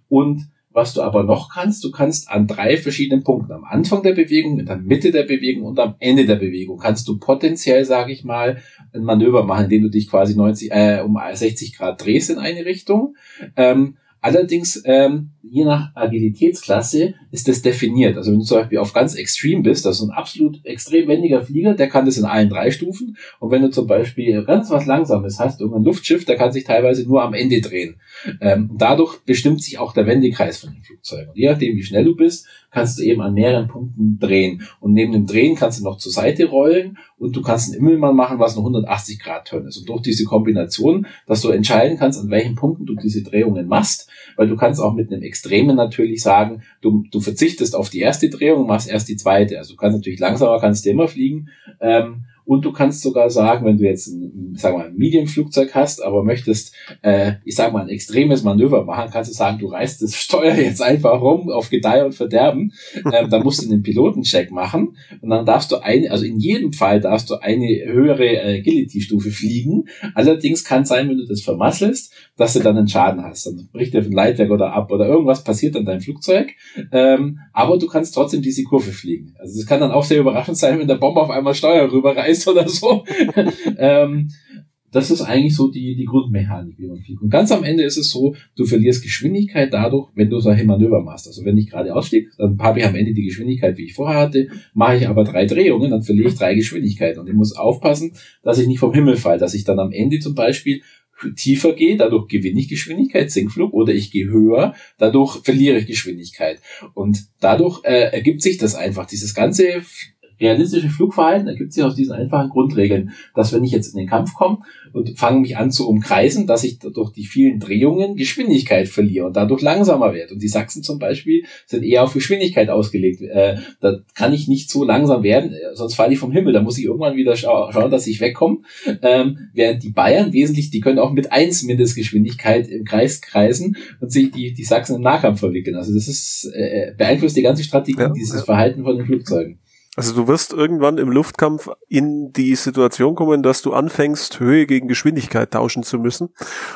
Und was du aber noch kannst, du kannst an drei verschiedenen Punkten, am Anfang der Bewegung, in der Mitte der Bewegung und am Ende der Bewegung, kannst du potenziell, sage ich mal, ein Manöver machen, indem du dich quasi 90, äh, um 60 Grad drehst in eine Richtung. Ähm, allerdings, ähm, je nach Agilitätsklasse ist das definiert. Also wenn du zum Beispiel auf ganz extrem bist, das ist ein absolut extrem wendiger Flieger, der kann das in allen drei Stufen. Und wenn du zum Beispiel ganz was Langsames hast, irgendein Luftschiff, der kann sich teilweise nur am Ende drehen. Ähm, dadurch bestimmt sich auch der Wendekreis von den Flugzeugen. Und je nachdem, wie schnell du bist, kannst du eben an mehreren Punkten drehen. Und neben dem Drehen kannst du noch zur Seite rollen und du kannst einen Immelmann machen, was eine 180 Grad Turn ist. Und durch diese Kombination, dass du entscheiden kannst, an welchen Punkten du diese Drehungen machst, weil du kannst auch mit einem Extremen natürlich sagen, du, du verzichtest auf die erste Drehung, machst erst die zweite. Also du kannst natürlich langsamer, kannst du immer fliegen. Ähm, und du kannst sogar sagen, wenn du jetzt ein, sagen wir mal, ein Medium-Flugzeug hast, aber möchtest, äh, ich sag mal, ein extremes Manöver machen, kannst du sagen, du reißt das Steuer jetzt einfach rum auf Gedeih und Verderben. Ähm, dann musst du einen Pilotencheck machen und dann darfst du eine, also in jedem Fall darfst du eine höhere äh, Agility-Stufe fliegen. Allerdings kann sein, wenn du das vermasselst, dass du dann einen Schaden hast. Dann bricht dir ein Leitwerk oder ab oder irgendwas passiert an deinem Flugzeug. Ähm, aber du kannst trotzdem diese Kurve fliegen. Also es kann dann auch sehr überraschend sein, wenn der Bomber auf einmal Steuer rüberreißt oder so. ähm, das ist eigentlich so die, die Grundmechanik, wie man fliegt. Und ganz am Ende ist es so, du verlierst Geschwindigkeit dadurch, wenn du solche Manöver machst. Also wenn ich gerade ausfliege, dann habe ich am Ende die Geschwindigkeit, wie ich vorher hatte. Mache ich aber drei Drehungen, dann verliere ich drei Geschwindigkeiten. Und ich muss aufpassen, dass ich nicht vom Himmel falle, dass ich dann am Ende zum Beispiel tiefer gehe, dadurch gewinne ich Geschwindigkeit, Sinkflug, oder ich gehe höher, dadurch verliere ich Geschwindigkeit. Und dadurch äh, ergibt sich das einfach, dieses ganze realistische Flugverhalten ergibt sich aus diesen einfachen Grundregeln, dass wenn ich jetzt in den Kampf komme und fange mich an zu umkreisen, dass ich durch die vielen Drehungen Geschwindigkeit verliere und dadurch langsamer werde. Und die Sachsen zum Beispiel sind eher auf Geschwindigkeit ausgelegt. Äh, da kann ich nicht so langsam werden, äh, sonst falle ich vom Himmel. Da muss ich irgendwann wieder schau schauen, dass ich wegkomme. Ähm, während die Bayern wesentlich, die können auch mit eins Mindestgeschwindigkeit im Kreis kreisen und sich die, die Sachsen im Nahkampf verwickeln. Also das ist äh, beeinflusst die ganze Strategie, Ja, dieses ja. Verhalten von den Flugzeugen. Also du wirst irgendwann im Luftkampf in die Situation kommen, dass du anfängst, Höhe gegen Geschwindigkeit tauschen zu müssen.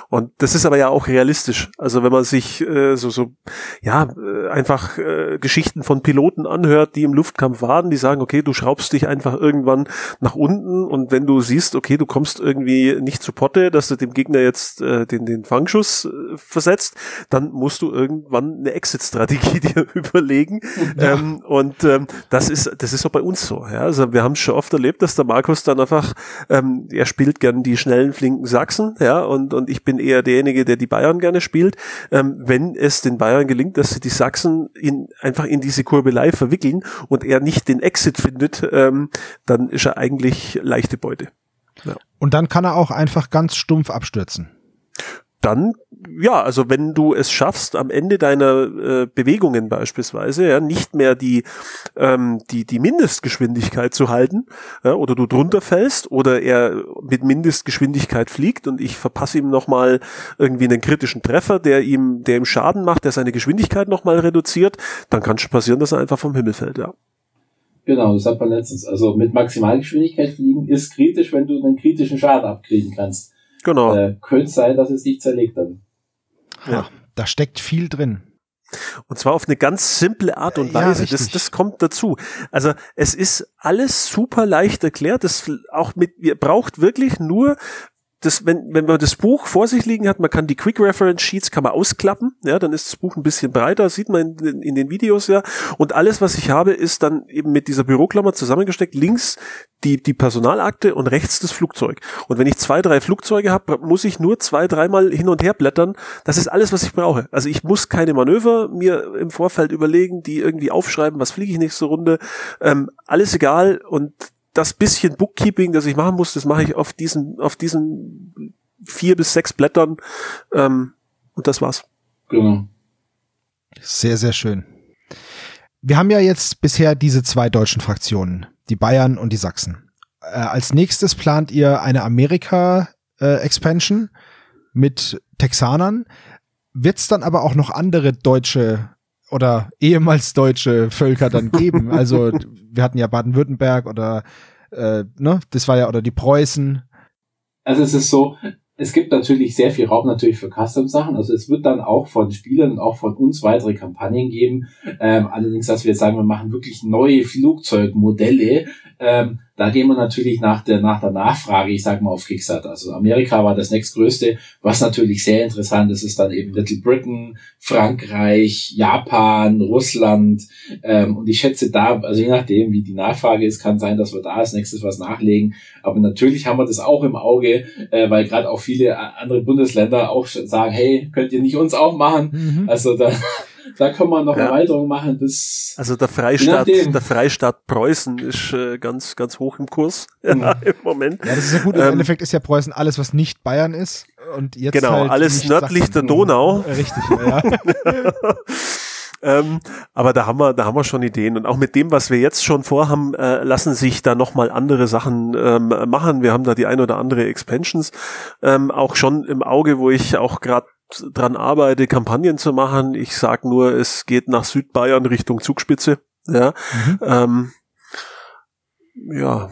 Und das ist aber ja auch realistisch. Also wenn man sich äh, so, so, ja, äh, einfach äh, Geschichten von Piloten anhört, die im Luftkampf waren, die sagen, okay, du schraubst dich einfach irgendwann nach unten und wenn du siehst, okay, du kommst irgendwie nicht zu Potte, dass du dem Gegner jetzt äh, den, den Fangschuss äh, versetzt, dann musst du irgendwann eine Exit-Strategie dir überlegen. Ähm, und ähm, das ist, das ist auch bei uns so. Ja? Also wir haben schon oft erlebt, dass der Markus dann einfach, ähm, er spielt gern die schnellen, flinken Sachsen, ja, und, und ich bin eher derjenige, der die Bayern gerne spielt. Ähm, wenn es den Bayern gelingt, dass sie die Sachsen in, einfach in diese Kurbelei verwickeln und er nicht den Exit findet, ähm, dann ist er eigentlich leichte Beute. Und dann kann er auch einfach ganz stumpf abstürzen. Dann, ja, also wenn du es schaffst, am Ende deiner äh, Bewegungen beispielsweise, ja, nicht mehr die, ähm, die, die Mindestgeschwindigkeit zu halten, ja, oder du drunter fällst, oder er mit Mindestgeschwindigkeit fliegt und ich verpasse ihm nochmal irgendwie einen kritischen Treffer, der ihm, der ihm Schaden macht, der seine Geschwindigkeit nochmal reduziert, dann kann schon passieren, dass er einfach vom Himmel fällt, ja. Genau, das hat man letztens. Also mit Maximalgeschwindigkeit fliegen ist kritisch, wenn du einen kritischen Schaden abkriegen kannst. Genau. Äh, könnte sein, dass es dich zerlegt dann. Ja, da steckt viel drin. Und zwar auf eine ganz simple Art und Weise. Ja, das, das kommt dazu. Also es ist alles super leicht erklärt. Das auch mit, ihr braucht wirklich nur das, wenn, wenn man das Buch vor sich liegen hat, man kann die Quick Reference Sheets kann man ausklappen, ja, dann ist das Buch ein bisschen breiter, sieht man in, in den Videos ja. Und alles, was ich habe, ist dann eben mit dieser Büroklammer zusammengesteckt. Links die, die Personalakte und rechts das Flugzeug. Und wenn ich zwei, drei Flugzeuge habe, muss ich nur zwei, dreimal hin und her blättern. Das ist alles, was ich brauche. Also ich muss keine Manöver mir im Vorfeld überlegen, die irgendwie aufschreiben, was fliege ich nächste Runde. Ähm, alles egal und das bisschen Bookkeeping, das ich machen muss, das mache ich auf diesen, auf diesen vier bis sechs Blättern. Ähm, und das war's. Genau. Sehr, sehr schön. Wir haben ja jetzt bisher diese zwei deutschen Fraktionen, die Bayern und die Sachsen. Äh, als nächstes plant ihr eine Amerika-Expansion äh, mit Texanern. Wird es dann aber auch noch andere deutsche oder ehemals deutsche Völker dann geben? Also wir hatten ja Baden-Württemberg oder äh, ne, das war ja, oder die Preußen. Also es ist so, es gibt natürlich sehr viel Raum natürlich für Custom-Sachen. Also es wird dann auch von Spielern und auch von uns weitere Kampagnen geben. Ähm, allerdings, dass wir jetzt sagen, wir machen wirklich neue Flugzeugmodelle, ähm, da gehen wir natürlich nach der, nach der Nachfrage, ich sag mal, auf Kickstarter. Also Amerika war das nächstgrößte, was natürlich sehr interessant ist, ist dann eben Little Britain, Frankreich, Japan, Russland. Ähm, und ich schätze da, also je nachdem, wie die Nachfrage ist, kann sein, dass wir da als nächstes was nachlegen. Aber natürlich haben wir das auch im Auge, äh, weil gerade auch viele andere Bundesländer auch sagen, hey, könnt ihr nicht uns auch machen? Mhm. Also da da kann man noch ja. Erweiterung machen bis. Also der Freistaat, der Freistaat Preußen ist äh, ganz, ganz hoch im Kurs mhm. ja, im Moment. Ja, das ist ja gut. Im ähm, Endeffekt ist ja Preußen alles, was nicht Bayern ist. Und jetzt genau, halt alles nördlich Sachsen. der Donau. Richtig, ja. Ähm, aber da haben wir, da haben wir schon Ideen. Und auch mit dem, was wir jetzt schon vorhaben, äh, lassen sich da nochmal andere Sachen ähm, machen. Wir haben da die ein oder andere Expansions ähm, auch schon im Auge, wo ich auch gerade dran arbeite, Kampagnen zu machen. Ich sag nur, es geht nach Südbayern Richtung Zugspitze. Ja. Mhm. Ähm, ja.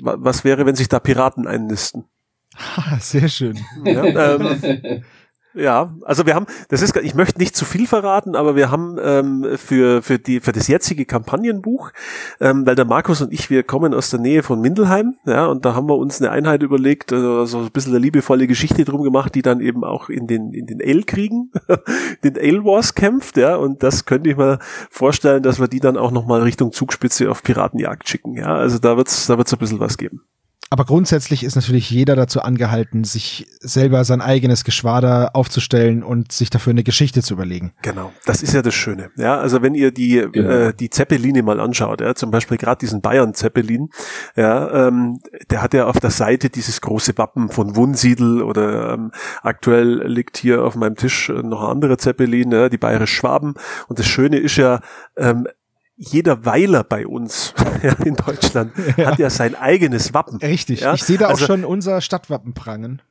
Was wäre, wenn sich da Piraten einnisten? Sehr schön. Ja, ähm, ja, also wir haben, das ist, ich möchte nicht zu viel verraten, aber wir haben ähm, für für die für das jetzige Kampagnenbuch, ähm, weil der Markus und ich, wir kommen aus der Nähe von Mindelheim, ja, und da haben wir uns eine Einheit überlegt, also so ein bisschen eine liebevolle Geschichte drum gemacht, die dann eben auch in den in den Ale-Kriegen, den Ale Wars kämpft, ja, und das könnte ich mir vorstellen, dass wir die dann auch noch mal Richtung Zugspitze auf Piratenjagd schicken, ja, also da wird's da wird's ein bisschen was geben aber grundsätzlich ist natürlich jeder dazu angehalten, sich selber sein eigenes Geschwader aufzustellen und sich dafür eine Geschichte zu überlegen. Genau, das ist ja das Schöne. Ja, also wenn ihr die genau. äh, die Zeppeline mal anschaut, ja, zum Beispiel gerade diesen Bayern Zeppelin, ja, ähm, der hat ja auf der Seite dieses große Wappen von Wunsiedel oder ähm, aktuell liegt hier auf meinem Tisch noch ein anderer Zeppelin, ja, die Bayerisch Schwaben. Und das Schöne ist ja, ähm, jeder Weiler bei uns ja, in Deutschland ja. hat ja sein eigenes Wappen. Richtig. Ja? Ich sehe da auch also, schon unser Stadtwappen prangen.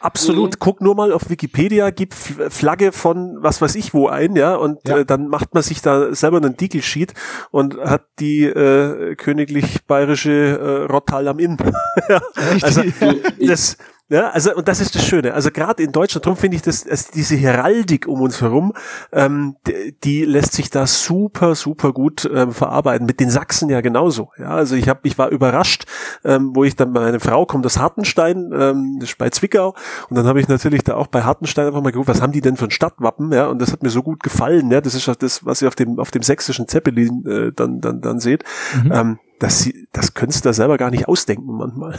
Absolut. Mhm. Guck nur mal auf Wikipedia, gib Flagge von was weiß ich wo ein, ja, und ja. Äh, dann macht man sich da selber einen Deagle-Sheet und hat die äh, königlich bayerische äh, Rottal am Inn. ja. Also das ja, also und das ist das Schöne. Also gerade in Deutschland, darum finde ich das, also diese Heraldik um uns herum, ähm, die, die, lässt sich da super, super gut ähm, verarbeiten. Mit den Sachsen ja genauso. Ja, also ich habe, ich war überrascht, ähm, wo ich dann meine Frau kommt aus Hartenstein, ähm, das ist bei Zwickau, und dann habe ich natürlich da auch bei Hartenstein einfach mal geguckt, was haben die denn für ein Stadtwappen? Ja, und das hat mir so gut gefallen. Ja, das ist auch das, was ihr auf dem auf dem sächsischen Zeppelin äh, dann dann dann seht. Mhm. Ähm, das, das da selber gar nicht ausdenken manchmal.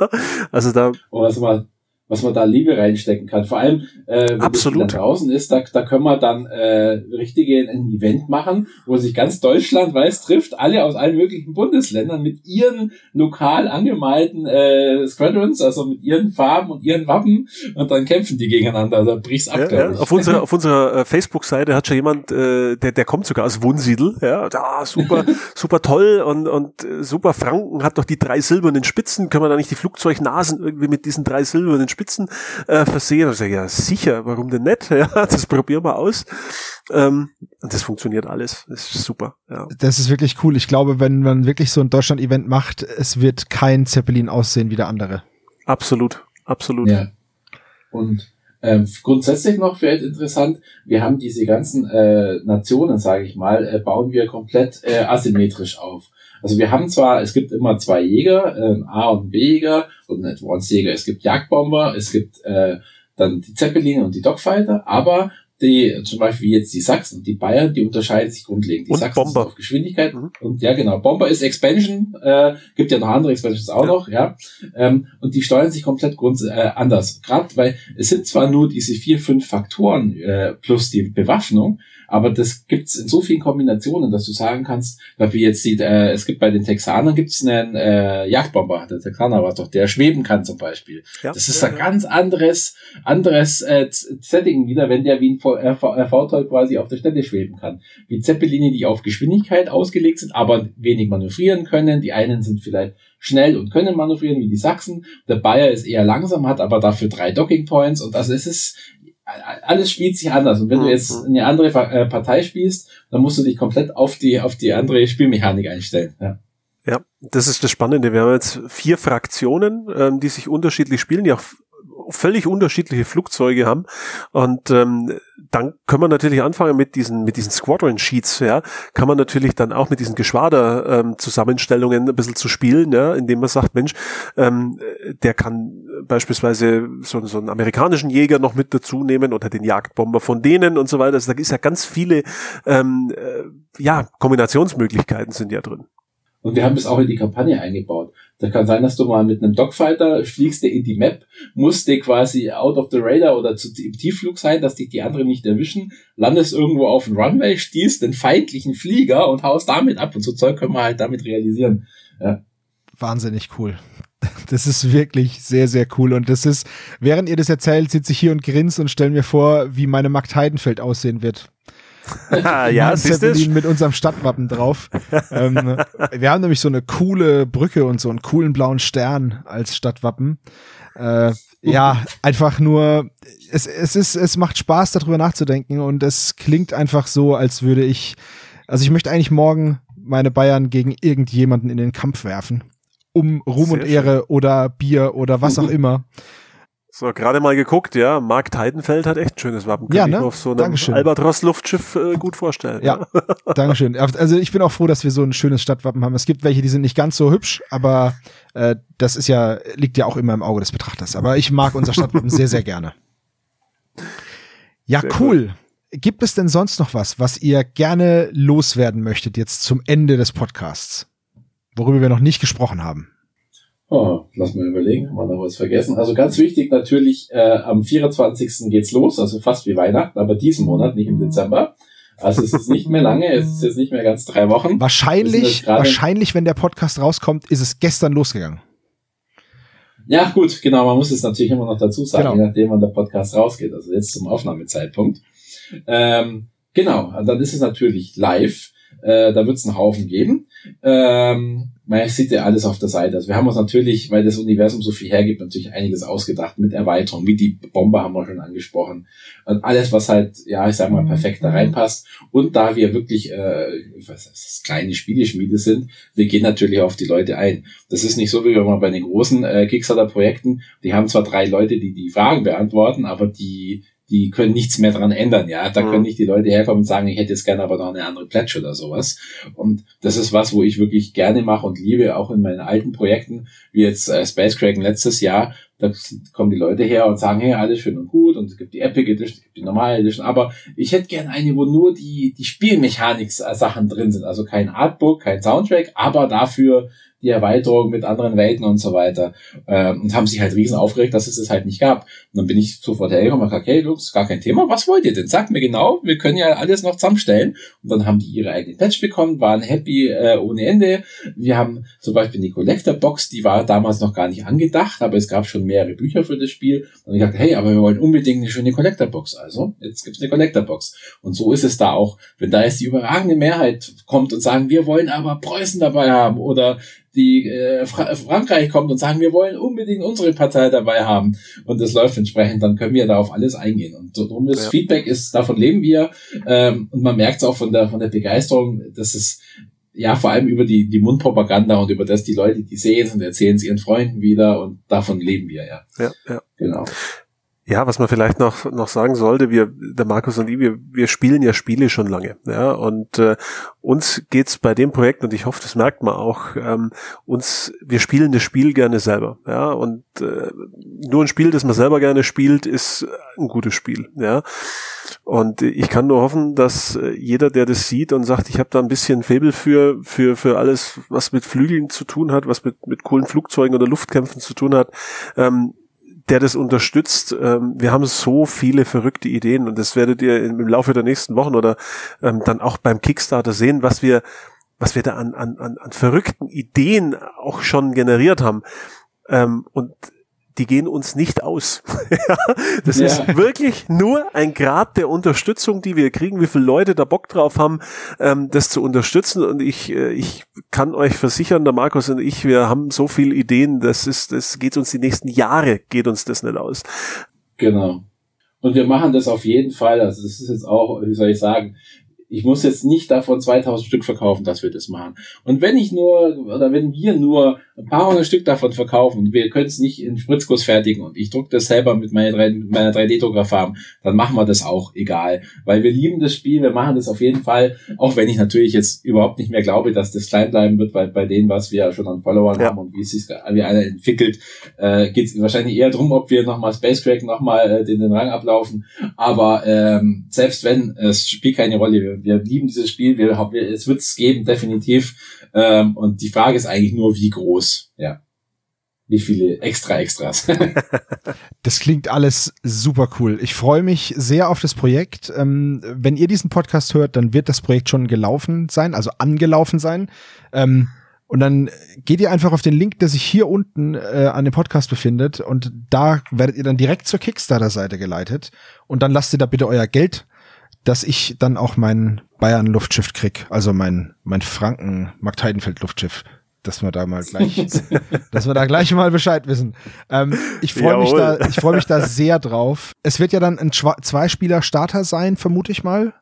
also da. Um das mal was man da Liebe reinstecken kann. Vor allem, äh, wenn Absolut. das draußen ist, da, da können wir dann äh, richtige ein Event machen, wo sich ganz Deutschland weiß trifft, alle aus allen möglichen Bundesländern mit ihren lokal angemalten äh, Squadrons, also mit ihren Farben und ihren Wappen und dann kämpfen die gegeneinander. Da bricht's ab, Ja, ja. Auf unserer, auf unserer äh, Facebook-Seite hat schon jemand, äh, der, der kommt sogar aus Wunsiedel, ja, da, super, super toll und, und äh, super Franken hat doch die drei silbernen Spitzen, können wir da nicht die Flugzeugnasen irgendwie mit diesen drei silbernen Spitzen äh, versehen? Also, ja, sicher, warum denn nicht? Ja, das probieren wir aus. Ähm, und das funktioniert alles. Das ist super, ja. Das ist wirklich cool. Ich glaube, wenn man wirklich so ein Deutschland-Event macht, es wird kein Zeppelin aussehen wie der andere. Absolut, absolut. Ja. Und ähm, grundsätzlich noch vielleicht interessant, wir haben diese ganzen äh, Nationen, sage ich mal, äh, bauen wir komplett äh, asymmetrisch auf. Also wir haben zwar, es gibt immer zwei Jäger, ein A- und ein B-Jäger und ein Advanced-Jäger. Es gibt Jagdbomber, es gibt äh, dann die Zeppelin und die Dogfighter, aber die, zum Beispiel jetzt die Sachsen und die Bayern, die unterscheiden sich grundlegend. Die Und Sachsen Bomber. sind auf Geschwindigkeit Mhm. und ja genau, Bomber ist Expansion, äh, gibt ja noch andere Expansions auch Ja. noch, ja. Ähm, und die steuern sich komplett grunds äh, anders. Gerade weil es sind zwar nur diese vier, fünf Faktoren äh, plus die Bewaffnung, aber das gibt's in so vielen Kombinationen, dass du sagen kannst, wie jetzt die, äh, es gibt bei den Texanern gibt's einen äh, Jagdbomber, der Texaner war doch, der schweben kann zum Beispiel. Ja, Das ist ja, ein ganz anderes, anderes äh, Setting wieder, wenn der wie ein Äh, V-Toll quasi auf der Stelle schweben kann. Wie Zeppeline, die auf Geschwindigkeit ausgelegt sind, aber wenig manövrieren können. Die einen sind vielleicht schnell und können manövrieren, wie die Sachsen. Der Bayer ist eher langsam, hat aber dafür drei Docking Points und also es ist alles spielt sich anders. Und wenn du Mhm. jetzt eine andere äh, Partei spielst, dann musst du dich komplett auf die, auf die andere Spielmechanik einstellen. Ja. Ja, das ist das Spannende. Wir haben jetzt vier Fraktionen, ähm, die sich unterschiedlich spielen, die auch völlig unterschiedliche Flugzeuge haben. Und ähm, dann können wir natürlich anfangen mit diesen mit diesen Squadron Sheets. Ja, kann man natürlich dann auch mit diesen Geschwader ähm, ein bisschen zu spielen, ja, indem man sagt, Mensch, ähm, der kann beispielsweise so, so einen amerikanischen Jäger noch mit dazu nehmen oder den Jagdbomber von denen und so weiter. Also da ist ja ganz viele ähm, äh, ja Kombinationsmöglichkeiten sind ja drin. Und wir haben das auch in die Kampagne eingebaut. Da kann sein, dass du mal mit einem Dogfighter fliegst du in die Map, musst du quasi out of the radar oder zu, im Tiefflug sein, dass dich die anderen nicht erwischen, landest irgendwo auf dem Runway, stießt den feindlichen Flieger und haust damit ab. Und so Zeug können wir halt damit realisieren. Wahnsinnig cool. Das ist wirklich sehr, sehr cool. Und das ist, während ihr das erzählt, sitze ich hier und grinse und stelle mir vor, wie meine Magd Heidenfeld aussehen wird. Ja, Mein siehst du? Mit unserem Stadtwappen drauf. ähm, wir haben nämlich so eine coole Brücke und so einen coolen blauen Stern als Stadtwappen. Äh, ja, einfach nur, es, es ist, es macht Spaß, darüber nachzudenken und es klingt einfach so, als würde ich, also ich möchte eigentlich morgen meine Bayern gegen irgendjemanden in den Kampf werfen. Um Ruhm Sehr und Ehre oder Bier oder was auch immer. So, gerade mal geguckt, ja. Mark Heidenfeld hat echt ein schönes Wappen. Kann Ja, ich ne? mir auf so einem. Albatros-Luftschiff äh, gut vorstellen. Ja, Dankeschön. Also ich bin auch froh, dass wir so ein schönes Stadtwappen haben. Es gibt welche, die sind nicht ganz so hübsch, aber äh, das ist ja, liegt ja auch immer im Auge des Betrachters. Aber ich mag unser Stadtwappen sehr, sehr gerne. Ja, Sehr cool. Gibt es denn sonst noch was, was ihr gerne loswerden möchtet jetzt zum Ende des Podcasts? Worüber wir noch nicht gesprochen haben. Oh, lass mal überlegen, haben wir noch was vergessen. Also ganz wichtig natürlich, äh, am 24. geht's los, also fast wie Weihnachten, aber diesen Monat, nicht im Dezember. Also es ist nicht mehr lange, es ist jetzt nicht mehr ganz drei Wochen. Wahrscheinlich, wahrscheinlich, wenn der Podcast rauskommt, ist es gestern losgegangen. Ja, gut, genau, man muss es natürlich immer noch dazu sagen, Genau. je nachdem, wann der Podcast rausgeht, also jetzt zum Aufnahmezeitpunkt. Ähm, genau, dann ist es natürlich live, äh, da wird es einen Haufen geben. Ähm, man sieht ja alles auf der Seite. Also wir haben uns natürlich, weil das Universum so viel hergibt, natürlich einiges ausgedacht mit Erweiterung, wie die Bombe haben wir schon angesprochen. Und alles, was halt, ja, ich sag mal, perfekt da reinpasst. Und da wir wirklich, äh, ich weiß nicht, das kleine Spieleschmiede sind, wir gehen natürlich auf die Leute ein. Das ist nicht so, wie wenn man bei den großen äh, Kickstarter-Projekten, die haben zwar drei Leute, die die Fragen beantworten, aber die die können nichts mehr dran ändern, ja. Da Mhm. können nicht die Leute herkommen und sagen, ich hätte jetzt gerne aber noch eine andere Pledge oder sowas. Und das ist was, wo ich wirklich gerne mache und liebe, auch in meinen alten Projekten, wie jetzt äh, Space Kraken letztes Jahr. Da kommen die Leute her und sagen, hey, alles schön und gut und es gibt die Epic Edition, es gibt die normale Edition, aber ich hätte gerne eine, wo nur die, die Spielmechanik-Sachen drin sind. Also kein Artbook, kein Soundtrack, aber dafür die Erweiterung mit anderen Welten und so weiter. Äh, und haben sich halt riesen aufgeregt, dass es das halt nicht gab. Und dann bin ich sofort hergekommen und gesagt, okay, Lux, gar kein Thema, was wollt ihr denn? Sagt mir genau, wir können ja alles noch zusammenstellen. Und dann haben die ihre eigene Patch bekommen, waren happy äh, ohne Ende. Wir haben zum Beispiel die Collector Box, die war damals noch gar nicht angedacht, aber es gab schon mehrere Bücher für das Spiel. Und ich dachte, hey, aber wir wollen unbedingt eine schöne Collector Box. Also, jetzt gibt's eine Collector Box. Und so ist es da auch. Wenn da jetzt die überragende Mehrheit kommt und sagen, wir wollen aber Preußen dabei haben oder die äh, Fra Frankreich kommt und sagen, wir wollen unbedingt unsere Partei dabei haben und das läuft entsprechend, dann können wir da auf alles eingehen. Und darum das ja. Feedback ist, davon leben wir ähm, und man merkt es auch von der von der Begeisterung, dass es ja vor allem über die die Mundpropaganda und über das die Leute, die sehen und erzählen es ihren Freunden wieder und davon leben wir ja. Ja, ja. Genau. Ja, was man vielleicht noch noch sagen sollte, wir, der Markus und ich, wir, wir spielen ja Spiele schon lange, ja, und äh, uns geht's bei dem Projekt und ich hoffe, das merkt man auch, ähm, uns, wir spielen das Spiel gerne selber, ja, und äh, nur ein Spiel, das man selber gerne spielt, ist ein gutes Spiel, ja, und ich kann nur hoffen, dass äh, jeder, der das sieht und sagt, ich habe da ein bisschen Faible für für für alles, was mit Flügeln zu tun hat, was mit mit coolen Flugzeugen oder Luftkämpfen zu tun hat, ähm, der das unterstützt. Ähm, wir haben so viele verrückte Ideen und das werdet ihr im Laufe der nächsten Wochen oder ähm, dann auch beim Kickstarter sehen, was wir, was wir da an, an, an verrückten Ideen auch schon generiert haben. Ähm, und die gehen uns nicht aus. das ja. ist wirklich nur ein Grad der Unterstützung, die wir kriegen, wie viele Leute da Bock drauf haben, ähm, das zu unterstützen. Und ich, äh, ich kann euch versichern, der Markus und ich, wir haben so viele Ideen, das ist, das geht uns die nächsten Jahre, geht uns das nicht aus. Genau. Und wir machen das auf jeden Fall. Also das ist jetzt auch, wie soll ich sagen, ich muss jetzt nicht davon 2000 Stück verkaufen, dass wir das machen. Und wenn ich nur, oder wenn wir nur ein paar hundert Stück davon verkaufen und wir können es nicht in Spritzguss fertigen und ich druck das selber mit meiner, 3, meiner 3D-Druckerfarm, dann machen wir das auch, egal. Weil wir lieben das Spiel, wir machen das auf jeden Fall, auch wenn ich natürlich jetzt überhaupt nicht mehr glaube, dass das klein bleiben wird, weil bei denen, was wir schon an Followern ja. haben und wie es sich wie einer entwickelt, äh, geht es wahrscheinlich eher drum, ob wir nochmal Space Crack nochmal äh, den, den Rang ablaufen. Aber ähm, selbst wenn, es spielt keine Rolle, wir, wir lieben dieses Spiel, wir, wir es wird es geben, definitiv. Ähm, und die Frage ist eigentlich nur, wie groß. Ja. Wie viele extra Extras. das klingt alles super cool. Ich freue mich sehr auf das Projekt. Ähm, wenn ihr diesen Podcast hört, dann wird das Projekt schon gelaufen sein, also angelaufen sein. Ähm, und dann geht ihr einfach auf den Link, der sich hier unten äh, an dem Podcast befindet. Und da werdet ihr dann direkt zur Kickstarter-Seite geleitet. Und dann lasst ihr da bitte euer Geld dass ich dann auch mein Bayern Luftschiff krieg, also mein mein Franken Mark Heidenfeld Luftschiff, dass wir da mal gleich, dass wir da gleich mal Bescheid wissen. Ähm, ich freue mich da, ich freue mich da sehr drauf. Es wird ja dann ein Zweispieler Starter sein, vermute ich mal.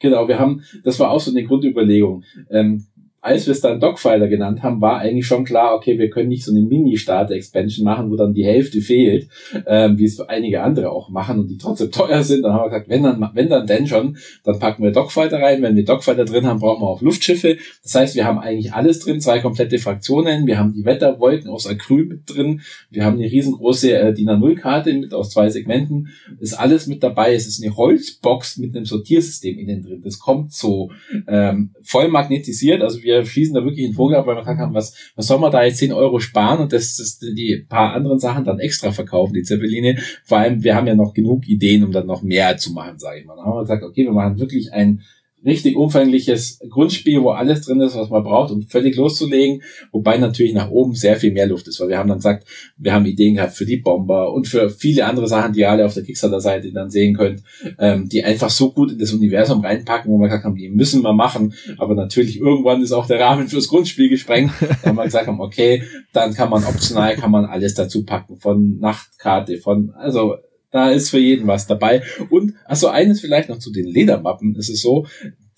Genau, wir haben, das war auch so eine Grundüberlegung. Ähm, als wir es dann Dogfighter genannt haben, war eigentlich schon klar, okay, wir können nicht so eine Mini-Starter-Expansion machen, wo dann die Hälfte fehlt, ähm, wie es einige andere auch machen und die trotzdem teuer sind. Dann haben wir gesagt, wenn dann, wenn dann denn schon, dann packen wir Dogfighter rein. Wenn wir Dogfighter drin haben, brauchen wir auch Luftschiffe. Das heißt, wir haben eigentlich alles drin, zwei komplette Fraktionen. Wir haben die Wetterwolken aus Acryl mit drin. Wir haben eine riesengroße äh, DIN A0-Karte mit aus zwei Segmenten. Ist alles mit dabei. Es ist eine Holzbox mit einem Sortiersystem innen drin. Das kommt so ähm, voll magnetisiert. Also wir wir schießen da wirklich einen Vogel ab, weil wir gesagt haben, was, was soll man da jetzt 10 Euro sparen und das, das die paar anderen Sachen dann extra verkaufen, die Zeppeline. Vor allem, wir haben ja noch genug Ideen, um dann noch mehr zu machen, sage ich mal. Dann haben wir gesagt, okay, wir machen wirklich ein richtig umfängliches Grundspiel, wo alles drin ist, was man braucht, um völlig loszulegen, wobei natürlich nach oben sehr viel mehr Luft ist, weil wir haben dann gesagt, wir haben Ideen gehabt für die Bomber und für viele andere Sachen, die ihr alle auf der Kickstarter-Seite dann sehen könnt, ähm, die einfach so gut in das Universum reinpacken, wo wir gesagt haben, die müssen wir machen, aber natürlich irgendwann ist auch der Rahmen fürs Grundspiel gesprengt, da haben wir gesagt haben, okay, dann kann man optional, kann man alles dazu packen, von Nachtkarte, von, also da ist für jeden was dabei. Und also eines vielleicht noch zu den Ledermappen. Es ist so,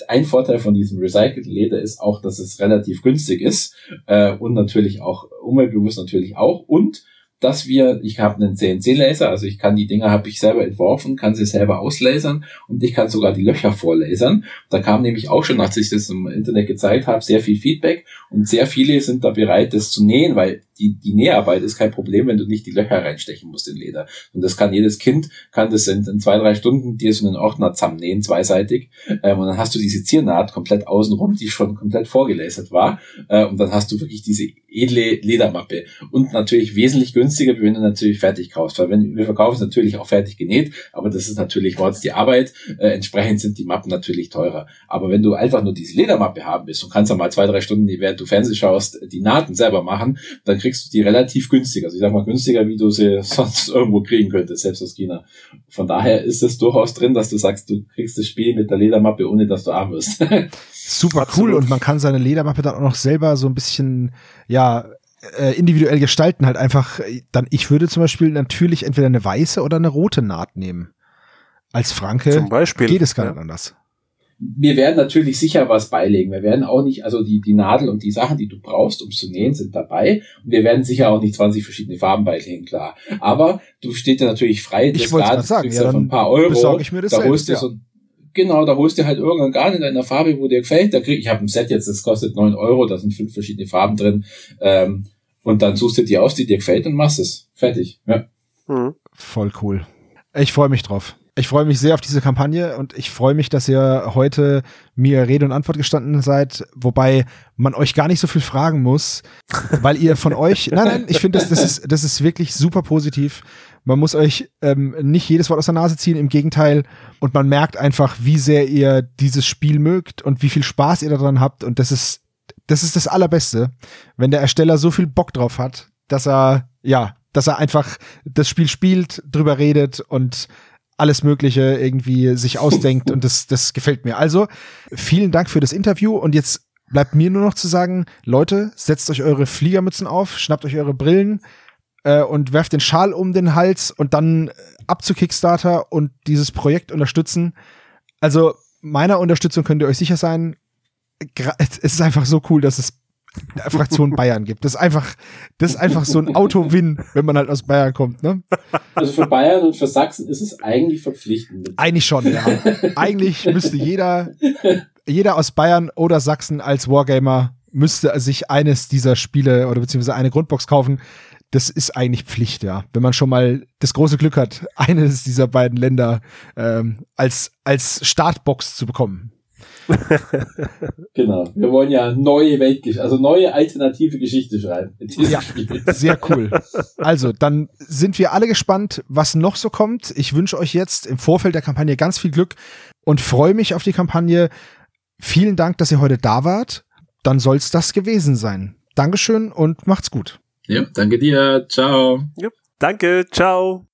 ein Vorteil von diesem recycelten Leder ist auch, dass es relativ günstig ist äh, und natürlich auch umweltbewusst natürlich auch. Und dass wir, ich habe einen CNC-Laser, also ich kann die Dinger, habe ich selber entworfen, kann sie selber auslasern und ich kann sogar die Löcher vorlasern. Da kam nämlich auch schon, als ich das im Internet gezeigt habe, sehr viel Feedback und sehr viele sind da bereit, das zu nähen, weil die, die Näharbeit ist kein Problem, wenn du nicht die Löcher reinstechen musst in Leder. Und das kann jedes Kind, kann das in, in zwei, drei Stunden dir so einen Ordner zusammennähen, zweiseitig. Ähm, und dann hast du diese Ziernaht komplett außenrum, die schon komplett vorgelasert war. Äh, und dann hast du wirklich diese edle Ledermappe. Und natürlich wesentlich günstiger, wenn du natürlich fertig kaufst. Weil wenn wir verkaufen es natürlich auch fertig genäht, aber das ist natürlich mords die Arbeit. Äh, entsprechend sind die Mappen natürlich teurer. Aber wenn du einfach nur diese Ledermappe haben willst und kannst dann mal zwei, drei Stunden, während du Fernsehen schaust, die Nahten selber machen, dann kriegst du die relativ günstig. Also ich sag mal günstiger, wie du sie sonst irgendwo kriegen könntest, selbst aus China. Von daher ist es durchaus drin, dass du sagst, du kriegst das Spiel mit der Ledermappe, ohne dass du arm wirst. Super cool und man kann seine Ledermappe dann auch noch selber so ein bisschen, ja, äh, individuell gestalten, halt einfach, dann, ich würde zum Beispiel natürlich entweder eine weiße oder eine rote Naht nehmen. Als Franke Zum Beispiel, geht es gar ja. nicht anders. Wir werden natürlich sicher was beilegen. Wir werden auch nicht, also die, die Nadel und die Sachen, die du brauchst, um zu nähen, sind dabei. Und wir werden sicher auch nicht 20 verschiedene Farben beilegen, klar. Aber du steht dir natürlich frei, Ich das wollte Garn gerade sagen, ja, ein paar Euro. ich mir das da selbst, holst du ja. so ein Genau, da holst du halt irgendein Garn in einer Farbe, wo dir gefällt. Da krieg, ich habe ein Set jetzt, das kostet neun Euro, da sind fünf verschiedene Farben drin. Ähm, und dann suchst du dir aus, die dir gefällt und machst es. Fertig. Ja. Mhm. Voll cool. Ich freue mich drauf. Ich freue mich sehr auf diese Kampagne und ich freue mich, dass ihr heute mir Rede und Antwort gestanden seid, wobei man euch gar nicht so viel fragen muss, weil ihr von euch, nein, nein, ich finde, das, das, ist, das ist wirklich super positiv. Man muss euch ähm, nicht jedes Wort aus der Nase ziehen, im Gegenteil. Und man merkt einfach, wie sehr ihr dieses Spiel mögt und wie viel Spaß ihr daran habt. Und das ist, das ist das Allerbeste, wenn der Ersteller so viel Bock drauf hat, dass er, ja, dass er einfach das Spiel spielt, drüber redet und alles Mögliche irgendwie sich ausdenkt und das, das gefällt mir. Also, vielen Dank für das Interview und jetzt bleibt mir nur noch zu sagen, Leute, setzt euch eure Fliegermützen auf, schnappt euch eure Brillen äh, und werft den Schal um den Hals und dann ab zu Kickstarter und dieses Projekt unterstützen. Also, meiner Unterstützung könnt ihr euch sicher sein. Es ist einfach so cool, dass es Fraktion Bayern gibt. Das ist einfach, das ist einfach so ein Auto-Win, wenn man halt aus Bayern kommt, ne? Also für Bayern und für Sachsen ist es eigentlich verpflichtend. Eigentlich schon, ja. Eigentlich müsste jeder, jeder aus Bayern oder Sachsen als Wargamer müsste sich eines dieser Spiele oder beziehungsweise eine Grundbox kaufen. Das ist eigentlich Pflicht, ja. Wenn man schon mal das große Glück hat, eines dieser beiden Länder ähm, als, als Startbox zu bekommen. Genau. Wir wollen ja neue Weltgeschichte, also neue alternative Geschichte schreiben Ja. Spiel. Sehr cool. Also, dann sind wir alle gespannt, was noch so kommt. Ich wünsche euch jetzt im Vorfeld der Kampagne ganz viel Glück und freue mich auf die Kampagne. Vielen Dank, dass ihr heute da wart. Dann soll's das gewesen sein. Dankeschön und macht's gut. Ja, danke dir. Ciao. Danke, ciao.